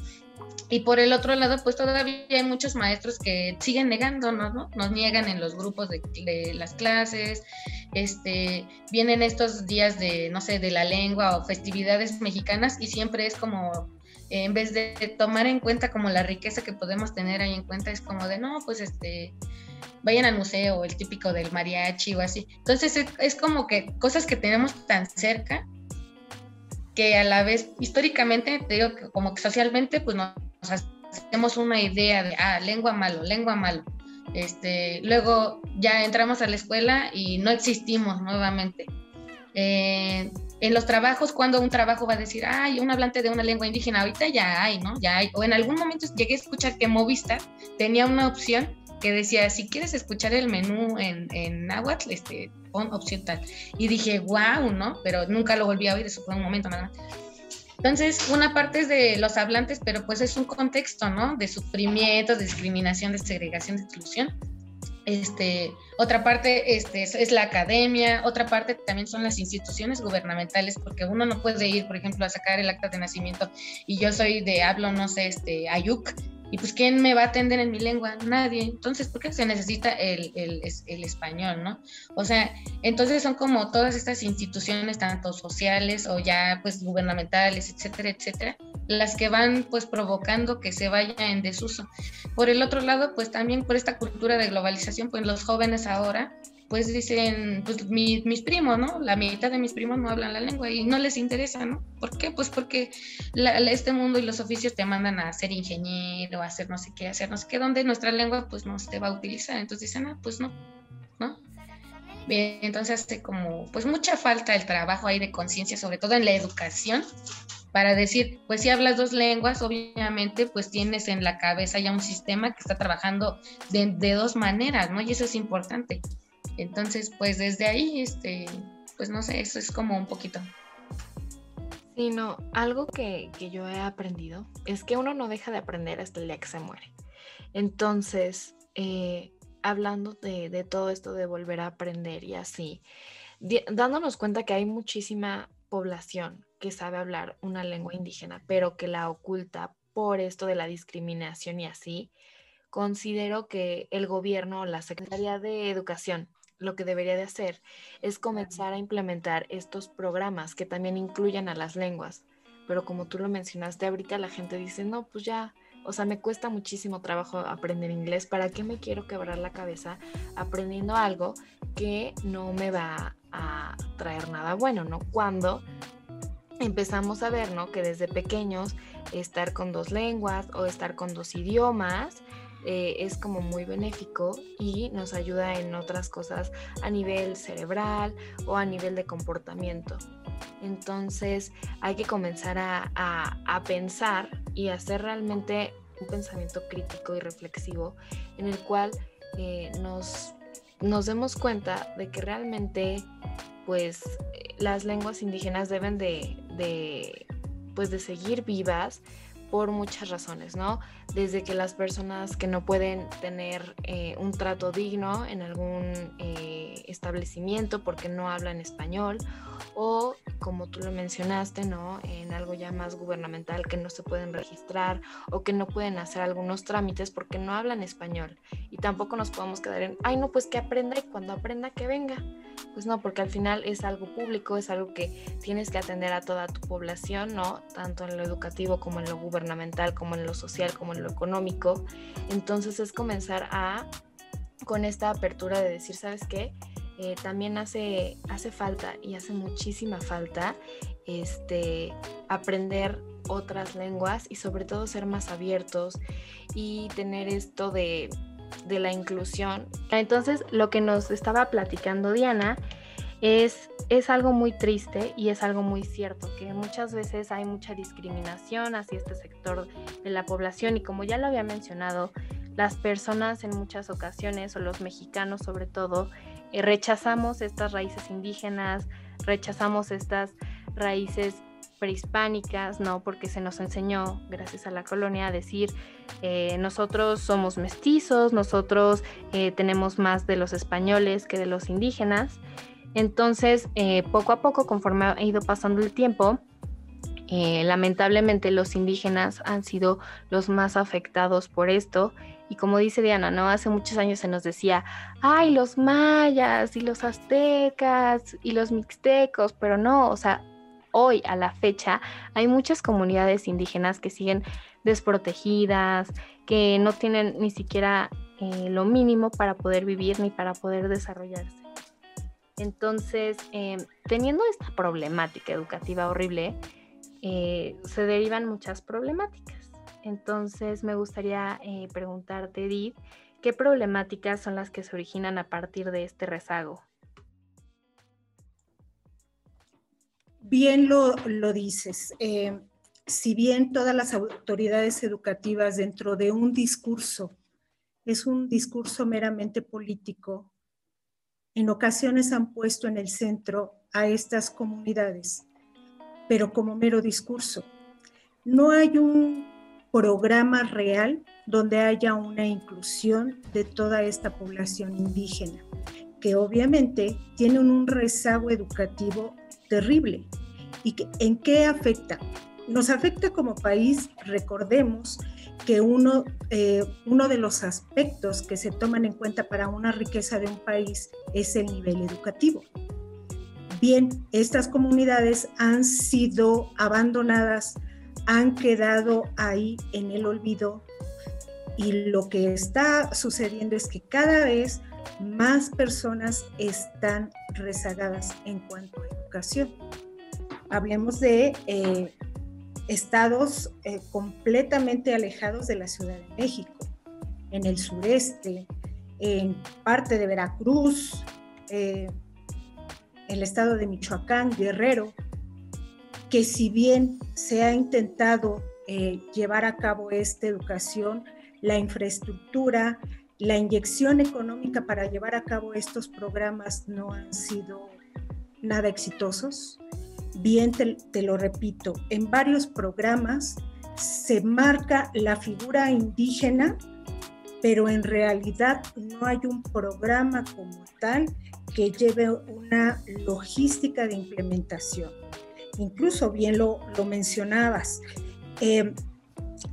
Y por el otro lado, pues todavía hay muchos maestros que siguen negándonos, ¿no? Nos niegan en los grupos de, de las clases, este, vienen estos días de, no sé, de la lengua o festividades mexicanas y siempre es como en vez de tomar en cuenta como la riqueza que podemos tener ahí en cuenta, es como de, no, pues este, vayan al museo, el típico del mariachi o así. Entonces es, como que cosas que tenemos tan cerca que a la vez históricamente, te digo como que socialmente, pues nos hacemos una idea de, ah, lengua malo, lengua malo. Este, luego ya entramos a la escuela y no existimos nuevamente. Eh, en los trabajos, cuando un trabajo va a decir, ay, un hablante de una lengua indígena, ahorita ya hay, ¿no? Ya hay. O en algún momento llegué a escuchar que Movistar tenía una opción que decía, si quieres escuchar el menú en, en náhuatl, este, pon opción tal. Y dije, wow, ¿no? Pero nunca lo volví a oír, eso fue un momento nada más. Entonces, una parte es de los hablantes, pero pues es un contexto, ¿no? De sufrimiento, de discriminación, de segregación, de exclusión. Este, otra parte este, es, la academia, otra parte también son las instituciones gubernamentales, porque uno no puede ir, por ejemplo, a sacar el acta de nacimiento y yo soy de, hablo, no sé, este, Ayuk, y pues ¿quién me va a atender en mi lengua? Nadie. Entonces, ¿por qué se necesita el, español, no? O sea, entonces son como todas estas instituciones, tanto sociales o ya pues gubernamentales, etcétera, etcétera, las que van pues provocando que se vaya en desuso. Por el otro lado, pues también por esta cultura de globalización, pues los jóvenes ahora pues dicen, pues mis primos, ¿no? La mitad de mis primos no hablan la lengua y no les interesa, ¿no? ¿Por qué? Pues porque este mundo y los oficios te mandan a ser ingeniero, a hacer no sé qué, a hacer no sé qué, donde nuestra lengua pues no se va a utilizar. Entonces dicen, ah, pues no, ¿no? Entonces hace como, pues mucha falta el trabajo ahí de conciencia, sobre todo en la educación, para decir, pues si hablas dos lenguas, obviamente, pues tienes en la cabeza ya un sistema que está trabajando de, de dos maneras, ¿no? Y eso es importante. Entonces, pues desde ahí, este, pues no sé, eso es como un poquito. Sí, no, algo que, yo he aprendido es que uno no deja de aprender hasta el día que se muere. Entonces, eh, hablando de, todo esto de volver a aprender y así, dándonos cuenta que hay muchísima población que sabe hablar una lengua indígena, pero que la oculta por esto de la discriminación y así, considero que el gobierno, la Secretaría de Educación, lo que debería de hacer es comenzar a implementar estos programas que también incluyan a las lenguas. Pero como tú lo mencionaste ahorita, la gente dice, no, pues ya, o sea, me cuesta muchísimo trabajo aprender inglés, ¿para qué me quiero quebrar la cabeza aprendiendo algo que no me va a traer nada bueno, ¿no? Cuando empezamos a ver, ¿no? Que desde pequeños estar con dos lenguas o estar con dos idiomas eh, es como muy benéfico y nos ayuda en otras cosas a nivel cerebral o a nivel de comportamiento. Entonces hay que comenzar a, pensar y hacer realmente un pensamiento crítico y reflexivo en el cual eh, nos, nos demos cuenta de que realmente pues las lenguas indígenas deben de, de, pues, de seguir vivas por muchas razones, ¿no? Desde que las personas que no pueden tener eh, un trato digno en algún eh, establecimiento porque no hablan español o como tú lo mencionaste, ¿no? En algo ya más gubernamental que no se pueden registrar o que no pueden hacer algunos trámites porque no hablan español y tampoco nos podemos quedar en, ay no, pues que aprenda y cuando aprenda que venga. Pues no, porque al final es algo público, es algo que tienes que atender a toda tu población, ¿no? Tanto en lo educativo como en lo gubernamental, como en lo social, como en lo económico. Entonces es comenzar a, con esta apertura de decir, ¿sabes qué? eh, también hace, hace falta y hace muchísima falta este, aprender otras lenguas y sobre todo ser más abiertos y tener esto de, de la inclusión. Entonces, lo que nos estaba platicando Diana es, es algo muy triste y es algo muy cierto, que muchas veces hay mucha discriminación hacia este sector de la población y como ya lo había mencionado, las personas en muchas ocasiones, o los mexicanos sobre todo, eh, rechazamos estas raíces indígenas, rechazamos estas raíces prehispánicas, ¿no? Porque se nos enseñó, gracias a la colonia, a decir, eh, nosotros somos mestizos, nosotros eh, tenemos más de los españoles que de los indígenas. Entonces, eh, poco a poco, conforme ha ido pasando el tiempo, eh, lamentablemente los indígenas han sido los más afectados por esto. Y como dice Diana, ¿no? Hace muchos años se nos decía, ay, los mayas y los aztecas y los mixtecos, pero no, o sea, hoy a la fecha hay muchas comunidades indígenas que siguen desprotegidas, que no tienen ni siquiera eh, lo mínimo para poder vivir ni para poder desarrollarse. Entonces, em, teniendo esta problemática educativa horrible, eh, se derivan muchas problemáticas. Entonces, me gustaría eh, preguntarte, Edith, ¿qué problemáticas son las que se originan a partir de este rezago? Bien lo, dices. Em, si bien todas las autoridades educativas dentro de un discurso es un discurso meramente político, en ocasiones han puesto en el centro a estas comunidades, pero como mero discurso. No hay un programa real donde haya una inclusión de toda esta población indígena, que obviamente tienen un rezago educativo terrible. ¿Y en qué afecta? Nos afecta como país, recordemos, que uno, eh, uno de los aspectos que se toman en cuenta para una riqueza de un país es el nivel educativo. Bien, estas comunidades han sido abandonadas, han quedado ahí en el olvido y lo que está sucediendo es que cada vez más personas están rezagadas en cuanto a educación. Hablemos de eh, estados eh, completamente alejados de la Ciudad de México, en el sureste, en parte de Veracruz, eh, el estado de Michoacán, Guerrero, que si bien se ha intentado eh, llevar a cabo esta educación, la infraestructura, la inyección económica para llevar a cabo estos programas no han sido nada exitosos bien te, lo repito, en varios programas se marca la figura indígena, pero en realidad no hay un programa como tal que lleve una logística de implementación. Incluso bien lo, mencionabas, em,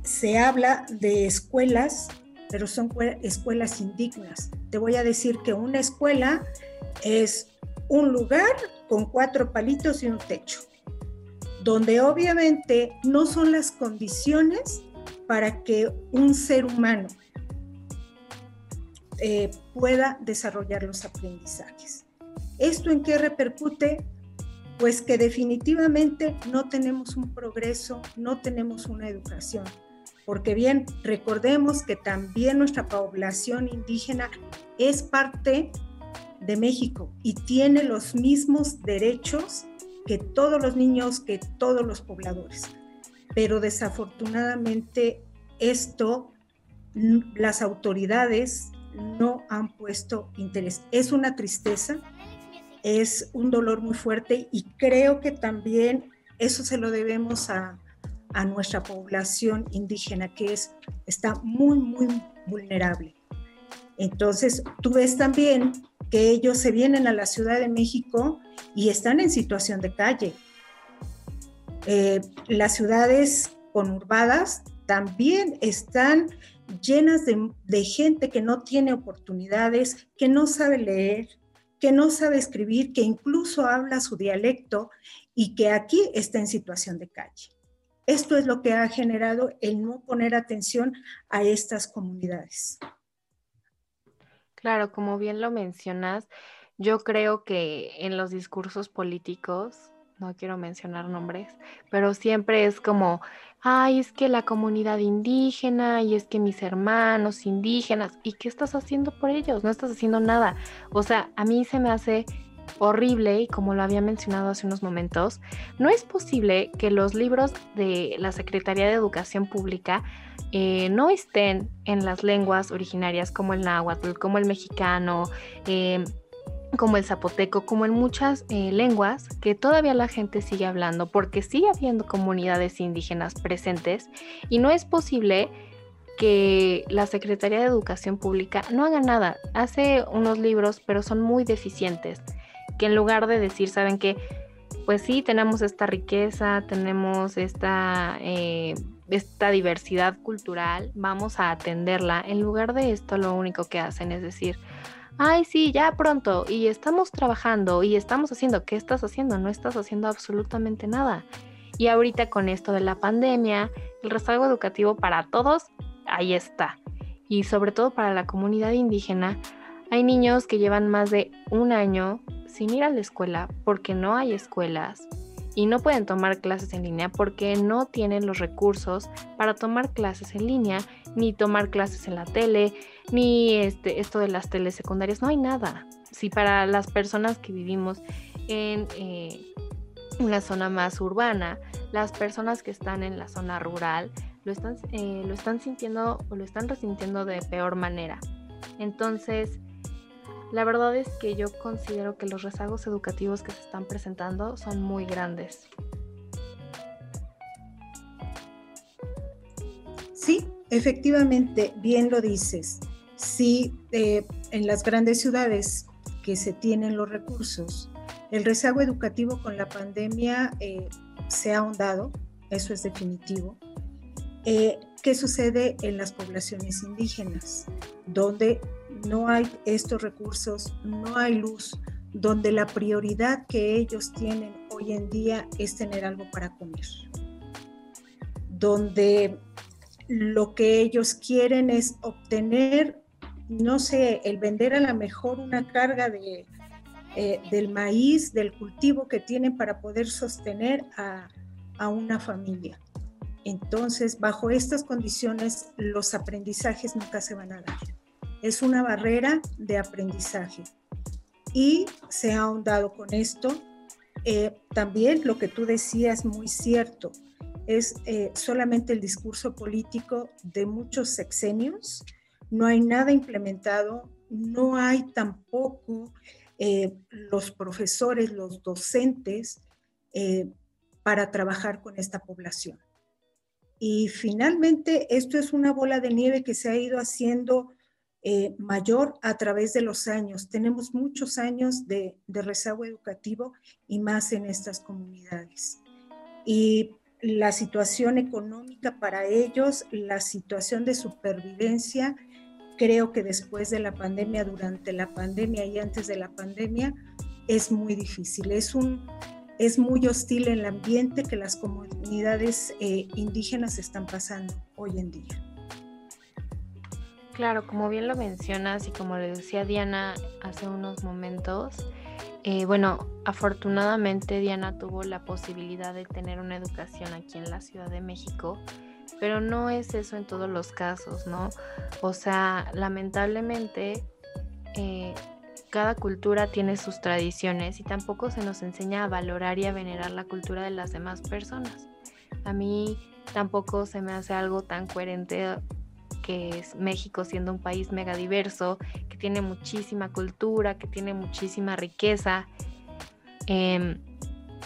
se habla de escuelas, pero son escuelas indignas. Te voy a decir que una escuela es un lugar con cuatro palitos y un techo, donde obviamente no son las condiciones para que un ser humano eh, pueda desarrollar los aprendizajes. ¿Esto en qué repercute? Pues que definitivamente no tenemos un progreso, no tenemos una educación. Porque bien, recordemos que también nuestra población indígena es parte de México y tiene los mismos derechos que todos los niños, que todos los pobladores. Pero desafortunadamente esto las autoridades no han puesto interés. Es una tristeza, es un dolor muy fuerte y creo que también eso se lo debemos a, a nuestra población indígena, que es, está muy, muy vulnerable. Entonces, tú ves también que ellos se vienen a la Ciudad de México y están en situación de calle. Eh, las ciudades conurbadas también están llenas de, gente que no tiene oportunidades, que no sabe leer, que no sabe escribir, que incluso habla su dialecto y que aquí está en situación de calle. Esto es lo que ha generado el no poner atención a estas comunidades. Claro, como bien lo mencionas, yo creo que en los discursos políticos, no quiero mencionar nombres, pero siempre es como, ay, es que la comunidad indígena y es que mis hermanos indígenas, ¿y qué estás haciendo por ellos? No estás haciendo nada. O sea, a mí se me hace horrible y como lo había mencionado hace unos momentos, no es posible que los libros de la Secretaría de Educación Pública eh, no estén en las lenguas originarias como el náhuatl, como el mexicano, eh, como el zapoteco, como en muchas eh, lenguas que todavía la gente sigue hablando porque sigue habiendo comunidades indígenas presentes y no es posible que la Secretaría de Educación Pública no haga nada. Hace unos libros, pero son muy deficientes, que en lugar de decir, ¿saben qué? Pues sí, tenemos esta riqueza, tenemos esta, eh, esta diversidad cultural, vamos a atenderla. En lugar de esto, lo único que hacen es decir, ay, sí, ya pronto, y estamos trabajando y estamos haciendo, ¿qué estás haciendo? No estás haciendo absolutamente nada. Y ahorita con esto de la pandemia, el rezago educativo para todos, ahí está. Y sobre todo para la comunidad indígena, hay niños que llevan más de un año sin ir a la escuela porque no hay escuelas y no pueden tomar clases en línea porque no tienen los recursos para tomar clases en línea, ni tomar clases en la tele, ni este, esto de las telesecundarias, no hay nada. Si para las personas que vivimos en eh, una zona más urbana, las personas que están en la zona rural lo están, eh, lo están sintiendo o lo están resintiendo de peor manera. Entonces, la verdad es que yo considero que los rezagos educativos que se están presentando son muy grandes. Sí, efectivamente, bien lo dices. Sí, eh, en las grandes ciudades que se tienen los recursos, el rezago educativo con la pandemia eh, se ha ahondado, eso es definitivo. Eh, ¿Qué sucede en las poblaciones indígenas? Donde no hay estos recursos, no hay luz, donde la prioridad que ellos tienen hoy en día es tener algo para comer, donde lo que ellos quieren es obtener, no sé, el vender a lo mejor una carga de, eh, del maíz, del cultivo que tienen para poder sostener a, a una familia. Entonces, bajo estas condiciones, los aprendizajes nunca se van a dar es una barrera de aprendizaje. Y se ha ahondado con esto. Eh, también lo que tú decías, muy cierto, es eh, solamente el discurso político de muchos sexenios. No hay nada implementado, no hay tampoco eh, los profesores, los docentes para trabajar con esta población. Y finalmente, esto es una bola de nieve que se ha ido haciendo eh, mayor a través de los años. Tenemos muchos años de, rezago educativo y más en estas comunidades. Y la situación económica para ellos, la situación de supervivencia, creo que después de la pandemia, durante la pandemia y antes de la pandemia, es muy difícil. Es, un, es muy hostil el ambiente que las comunidades eh, indígenas están pasando hoy en día. Claro, como bien lo mencionas y como le decía Diana hace unos momentos, eh, bueno, afortunadamente Diana tuvo la posibilidad de tener una educación aquí en la Ciudad de México, pero no es eso en todos los casos, ¿no? O sea, lamentablemente eh, cada cultura tiene sus tradiciones y tampoco se nos enseña a valorar y a venerar la cultura de las demás personas. A mí tampoco se me hace algo tan coherente que es México siendo un país mega diverso, que tiene muchísima cultura, que tiene muchísima riqueza, em,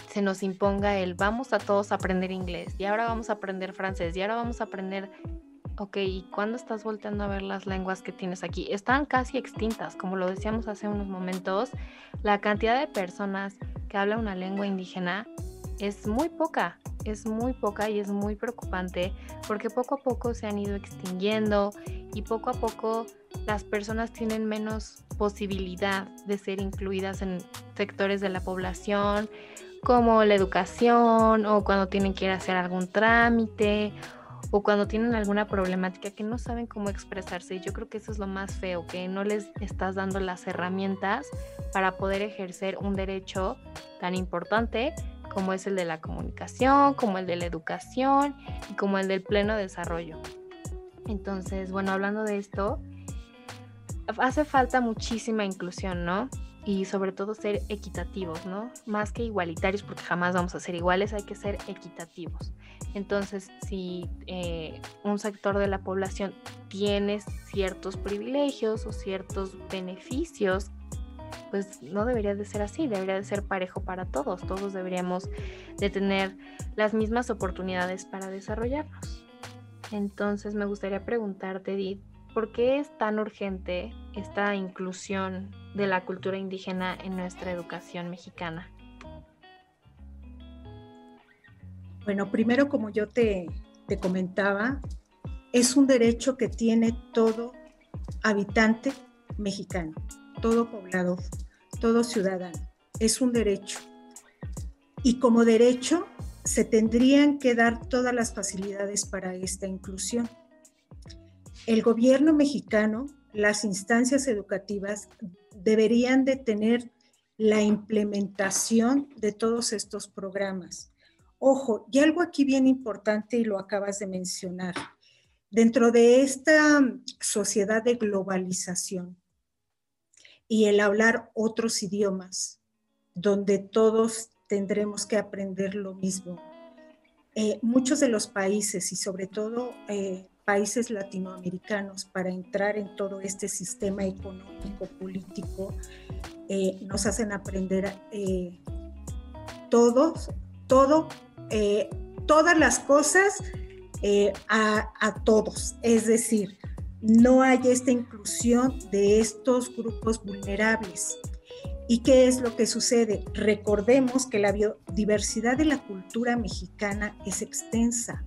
se nos imponga el vamos a todos a aprender inglés y ahora vamos a aprender francés y ahora vamos a aprender, ok, ¿y cuándo estás volteando a ver las lenguas que tienes aquí? Están casi extintas, como lo decíamos hace unos momentos, la cantidad de personas que hablan una lengua indígena es muy poca es muy poca y es muy preocupante porque poco a poco se han ido extinguiendo y poco a poco las personas tienen menos posibilidad de ser incluidas en sectores de la población como la educación o cuando tienen que ir a hacer algún trámite o cuando tienen alguna problemática que no saben cómo expresarse. Yo creo que eso es lo más feo, que no les estás dando las herramientas para poder ejercer un derecho tan importante como es el de la comunicación, como el de la educación y como el del pleno desarrollo. Entonces, bueno, hablando de esto, hace falta muchísima inclusión, ¿no? Y sobre todo ser equitativos, ¿no? Más que igualitarios, porque jamás vamos a ser iguales, hay que ser equitativos. Entonces, si eh, un sector de la población tiene ciertos privilegios o ciertos beneficios, pues no debería de ser así, debería de ser parejo para todos. Todos deberíamos de tener las mismas oportunidades para desarrollarnos. Entonces me gustaría preguntarte, Edith, ¿por qué es tan urgente esta inclusión de la cultura indígena en nuestra educación mexicana? Bueno, primero, como yo te, te comentaba, es un derecho que tiene todo habitante mexicano, todo poblador, todo ciudadano. Es un derecho. Y como derecho se tendrían que dar todas las facilidades para esta inclusión. El gobierno mexicano, las instancias educativas deberían de tener la implementación de todos estos programas. Ojo, y algo aquí bien importante y lo acabas de mencionar. Dentro de esta sociedad de globalización y el hablar otros idiomas, donde todos tendremos que aprender lo mismo. Eh, muchos de los países y sobre todo eh, países latinoamericanos para entrar en todo este sistema económico, político, eh, nos hacen aprender todos, todo, todas las cosas a, a todos. Es decir, no hay esta inclusión de estos grupos vulnerables. ¿Y qué es lo que sucede? Recordemos que la biodiversidad de la cultura mexicana es extensa.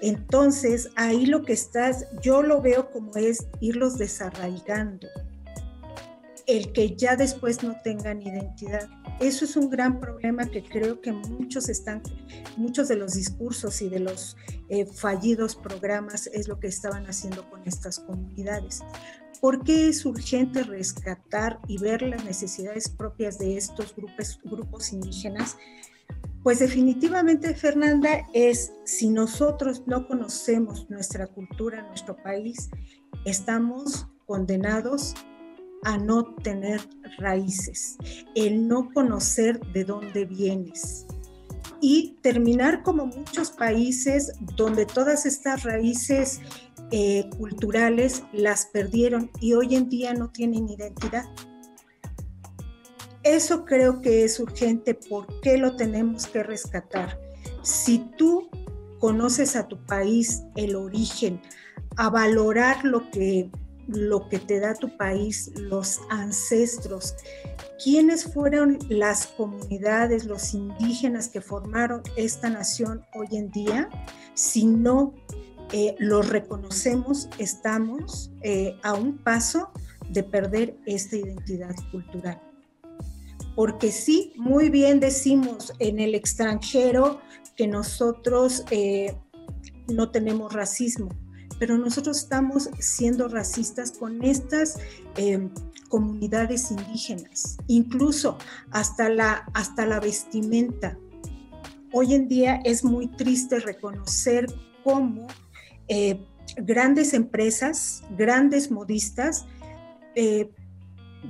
Entonces, ahí lo que estás, yo lo veo como es irlos desarraigando. El que ya después no tengan identidad. Eso es un gran problema que creo que muchos están, muchos de los discursos y de los eh, fallidos programas es lo que estaban haciendo con estas comunidades. ¿Por qué es urgente rescatar y ver las necesidades propias de estos grupos, grupos indígenas? Pues definitivamente, Fernanda, es si nosotros no conocemos nuestra cultura, nuestro país, estamos condenados a no tener raíces, el no conocer de dónde vienes y terminar como muchos países donde todas estas raíces eh, culturales las perdieron y hoy en día no tienen identidad. Eso creo que es urgente. ¿Por qué lo tenemos que rescatar? Si tú conoces a tu país, el origen, a valorar lo que, lo que te da tu país, los ancestros, quiénes fueron las comunidades, los indígenas que formaron esta nación hoy en día, si no eh, los reconocemos, estamos eh, a un paso de perder esta identidad cultural. Porque sí, muy bien decimos en el extranjero que nosotros eh, no tenemos racismo, pero nosotros estamos siendo racistas con estas comunidades indígenas, incluso hasta la, hasta la vestimenta. Hoy en día es muy triste reconocer cómo eh, grandes empresas, grandes modistas, eh,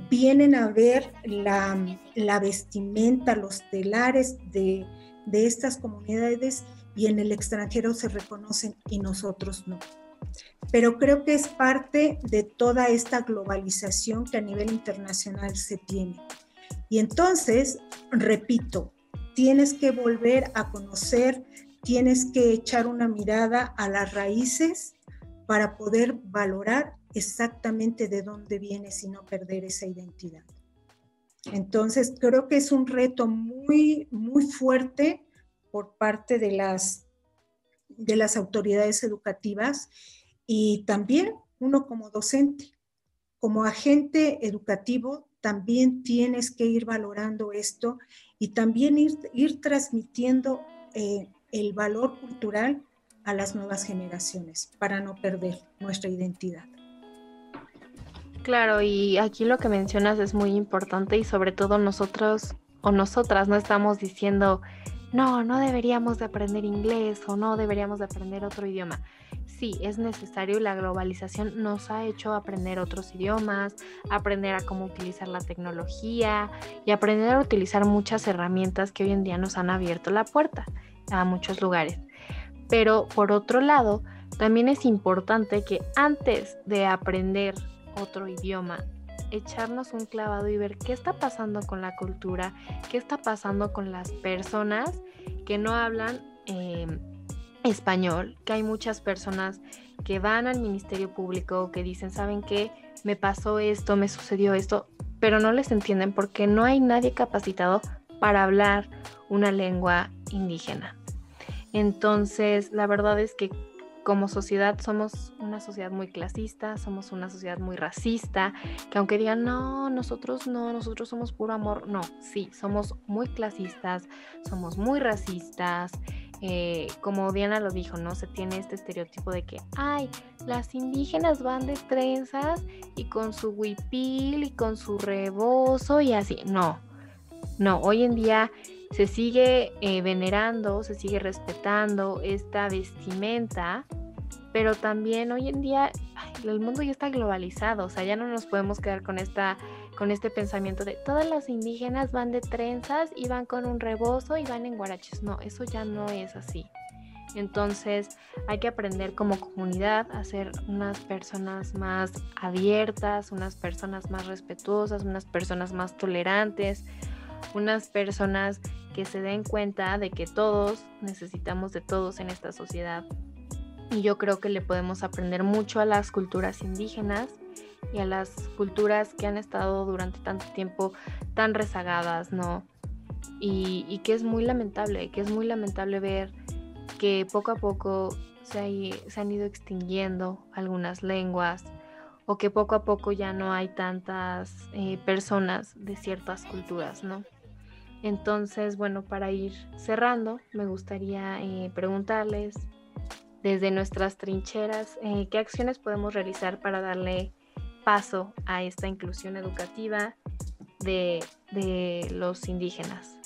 vienen a ver la, vestimenta, los telares de, de estas comunidades y en el extranjero se reconocen y nosotros no. Pero creo que es parte de toda esta globalización que a nivel internacional se tiene. Y entonces, repito, tienes que volver a conocer tienes que echar una mirada a las raíces para poder valorar exactamente de dónde vienes y no perder esa identidad. Entonces, creo que es un reto muy, muy fuerte por parte de las, de las autoridades educativas y también uno como docente, como agente educativo, también tienes que ir valorando esto y también ir, ir transmitiendo eh, el valor cultural a las nuevas generaciones para no perder nuestra identidad. Claro, y aquí lo que mencionas es muy importante y sobre todo nosotros o nosotras no estamos diciendo, no, no deberíamos de aprender inglés o no deberíamos de aprender otro idioma. Sí, es necesario y la globalización nos ha hecho aprender otros idiomas, aprender a cómo utilizar la tecnología y aprender a utilizar muchas herramientas que hoy en día nos han abierto la puerta a muchos lugares. Pero por otro lado, también es importante que antes de aprender otro idioma, echarnos un clavado y ver qué está pasando con la cultura, qué está pasando con las personas que no hablan em, español, que hay muchas personas que van al Ministerio Público, que dicen, ¿saben qué? Me pasó esto, me sucedió esto, pero no les entienden porque no hay nadie capacitado para hablar una lengua indígena. Entonces, la verdad es que como sociedad somos una sociedad muy clasista, somos una sociedad muy racista, que aunque digan, no, nosotros no, nosotros somos puro amor, no, sí, somos muy clasistas, somos muy racistas. Eh, como Diana lo dijo, ¿no? Se tiene este estereotipo de que, ay, las indígenas van de trenzas y con su huipil y con su rebozo y así. No, no, hoy en día se sigue eh, venerando, se sigue respetando esta vestimenta, pero también hoy en día el mundo ya está globalizado, o sea, ya no nos podemos quedar con esta con este pensamiento de todas las indígenas van de trenzas y van con un rebozo y van en guaraches. No, eso ya no es así. Entonces hay que aprender como comunidad a ser unas personas más abiertas, unas personas más respetuosas, unas personas más tolerantes, unas personas que se den cuenta de que todos necesitamos de todos en esta sociedad. Y yo creo que le podemos aprender mucho a las culturas indígenas y a las culturas que han estado durante tanto tiempo tan rezagadas, ¿no? Y, que es muy lamentable, que es muy lamentable ver que poco a poco se, han ido extinguiendo algunas lenguas o que poco a poco ya no hay tantas eh, personas de ciertas culturas, ¿no? Entonces, bueno, para ir cerrando, me gustaría eh, preguntarles desde nuestras trincheras eh, qué acciones podemos realizar para darle paso a esta inclusión educativa de, los indígenas.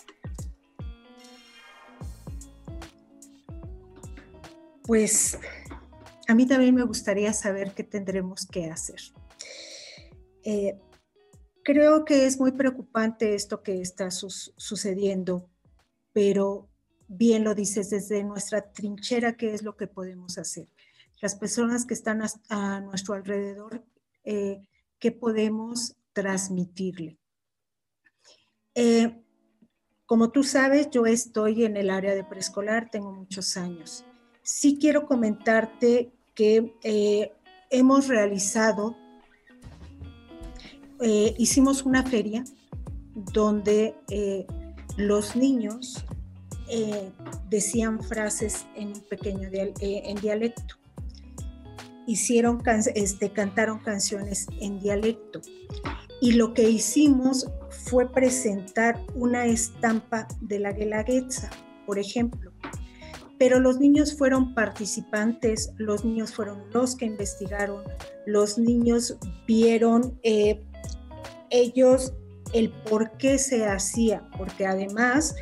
Pues a mí también me gustaría saber qué tendremos que hacer. Eh, Creo que es muy preocupante esto que está sucediendo, pero bien lo dices desde nuestra trinchera, ¿qué es lo que podemos hacer? Las personas que están a, nuestro alrededor, eh, ¿qué podemos transmitirle? Eh, como tú sabes, yo estoy en el área de preescolar, tengo muchos años. Sí quiero comentarte que eh, hemos realizado eh, hicimos una feria donde eh, los niños eh, decían frases en un pequeño en dialecto. Hicieron, este, cantaron canciones en dialecto. Y lo que hicimos fue presentar una estampa de la Guelaguetza, por ejemplo. Pero los niños fueron participantes, los niños fueron los que investigaron, los niños vieron ellos el por qué se hacía, porque además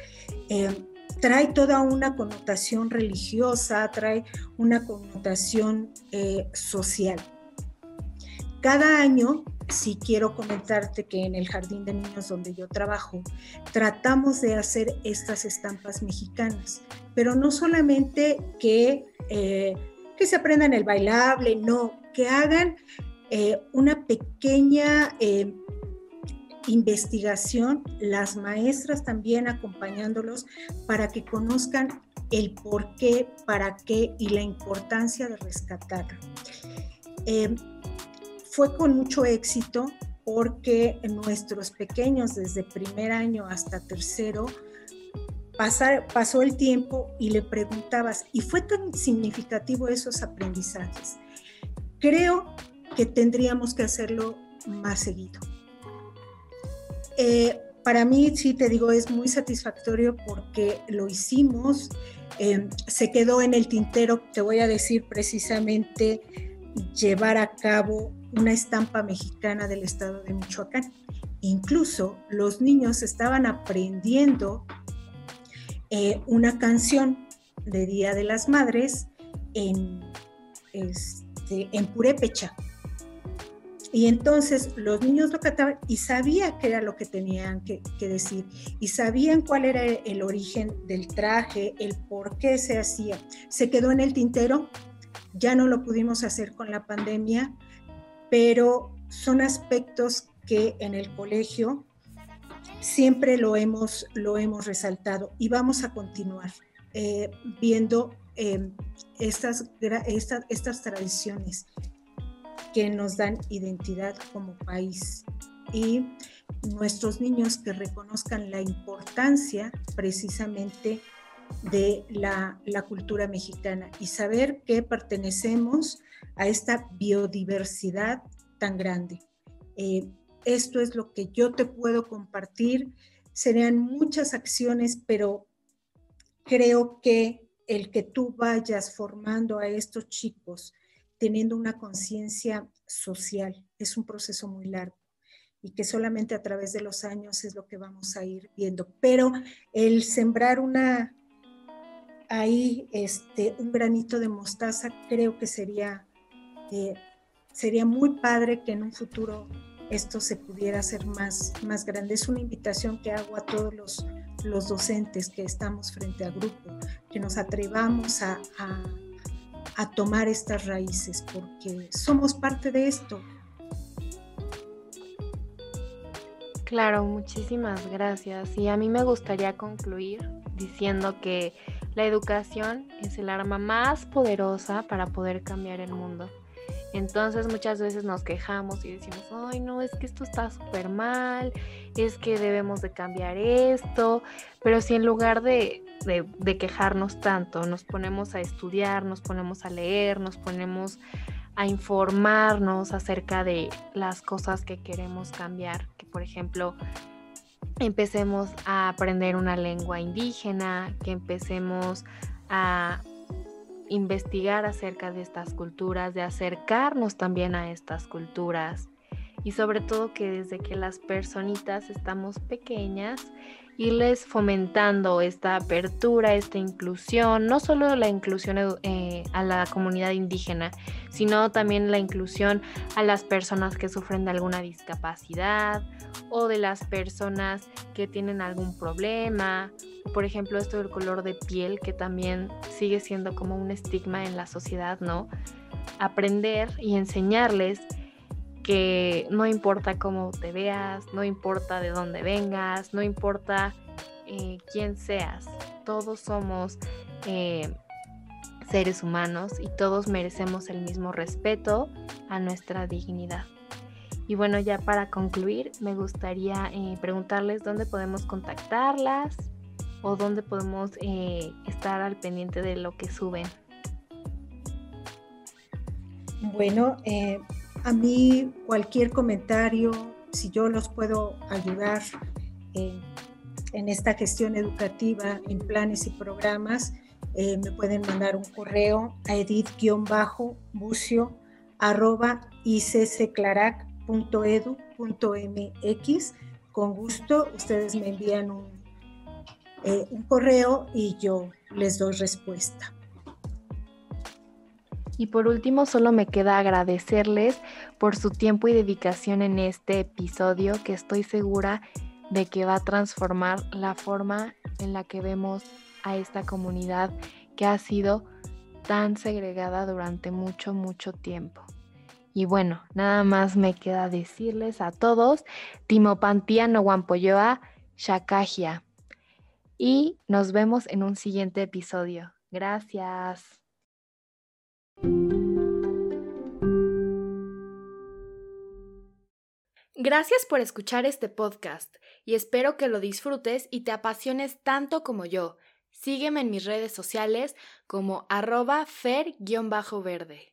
eh, trae toda una connotación religiosa, trae una connotación eh, social. Cada año, si quiero comentarte que en el Jardín de Niños donde yo trabajo, tratamos de hacer estas estampas mexicanas, pero no solamente que, eh, que se aprendan el bailable, no, que hagan una pequeña investigación, las maestras también acompañándolos para que conozcan el por qué, para qué y la importancia de rescatar. Eh, fue con mucho éxito porque nuestros pequeños desde primer año hasta tercero pasó el tiempo y le preguntabas, y fue tan significativo esos aprendizajes. Creo que tendríamos que hacerlo más seguido. Eh, para mí, sí te digo, es muy satisfactorio porque lo hicimos, em, se quedó en el tintero, te voy a decir precisamente, llevar a cabo una estampa mexicana del estado de Michoacán. Incluso los niños estaban aprendiendo eh, una canción de Día de las Madres en, este, en Purépecha. Y entonces los niños lo cantaban y sabían qué era lo que tenían que, decir y sabían cuál era el origen del traje, el por qué se hacía. Se quedó en el tintero, ya no lo pudimos hacer con la pandemia, pero son aspectos que en el colegio siempre lo hemos, lo hemos resaltado y vamos a continuar eh, viendo eh, estas, estas tradiciones que nos dan identidad como país y nuestros niños que reconozcan la importancia precisamente de la, cultura mexicana y saber que pertenecemos a esta biodiversidad tan grande. Eh, esto es lo que yo te puedo compartir. Serían muchas acciones, pero creo que el que tú vayas formando a estos chicos teniendo una conciencia social. Es un proceso muy largo y que solamente a través de los años es lo que vamos a ir viendo. Pero el sembrar una ahí este un granito de mostaza creo que sería eh, sería muy padre que en un futuro esto se pudiera hacer más, más grande. Es una invitación que hago a todos los, los docentes que estamos frente al grupo, que nos atrevamos a a tomar estas raíces, porque somos parte de esto. Claro, muchísimas gracias. Y a mí me gustaría concluir diciendo que la educación es el arma más poderosa para poder cambiar el mundo. Entonces muchas veces nos quejamos y decimos, ay no, es que esto está súper mal, es que debemos de cambiar esto, pero si en lugar de, de, quejarnos tanto, nos ponemos a estudiar, nos ponemos a leer, nos ponemos a informarnos acerca de las cosas que queremos cambiar, que por ejemplo empecemos a aprender una lengua indígena, que empecemos a investigar acerca de estas culturas, de acercarnos también a estas culturas. Y sobre todo que desde que las personitas estamos pequeñas, irles fomentando esta apertura, esta inclusión, no solo la inclusión eh, a la comunidad indígena, sino también la inclusión a las personas que sufren de alguna discapacidad o de las personas que tienen algún problema, por ejemplo esto del color de piel que también sigue siendo como un estigma en la sociedad, ¿no? Aprender y enseñarles que no importa cómo te veas, no importa de dónde vengas, no importa eh, quién seas, todos somos eh, seres humanos y todos merecemos el mismo respeto a nuestra dignidad. Y bueno, ya para concluir, me gustaría eh, preguntarles dónde podemos contactarlas o dónde podemos estar al pendiente de lo que suben. Bueno, a mí cualquier comentario, si yo los puedo ayudar en, esta gestión educativa, en planes y programas, eh, me pueden mandar un correo a edith-bucio arroba icclarac.edu.mx. Con gusto, ustedes me envían eh, un correo y yo les doy respuesta. Y por último, solo me queda agradecerles por su tiempo y dedicación en este episodio que estoy segura de que va a transformar la forma en la que vemos a esta comunidad que ha sido tan segregada durante mucho, mucho tiempo. Y bueno, nada más me queda decirles a todos, Timopantía no Guampoyoa, Shakagia. Y nos vemos en un siguiente episodio. Gracias. Gracias por escuchar este podcast y espero que lo disfrutes y te apasiones tanto como yo. Sígueme en mis redes sociales como arroba fer-verde.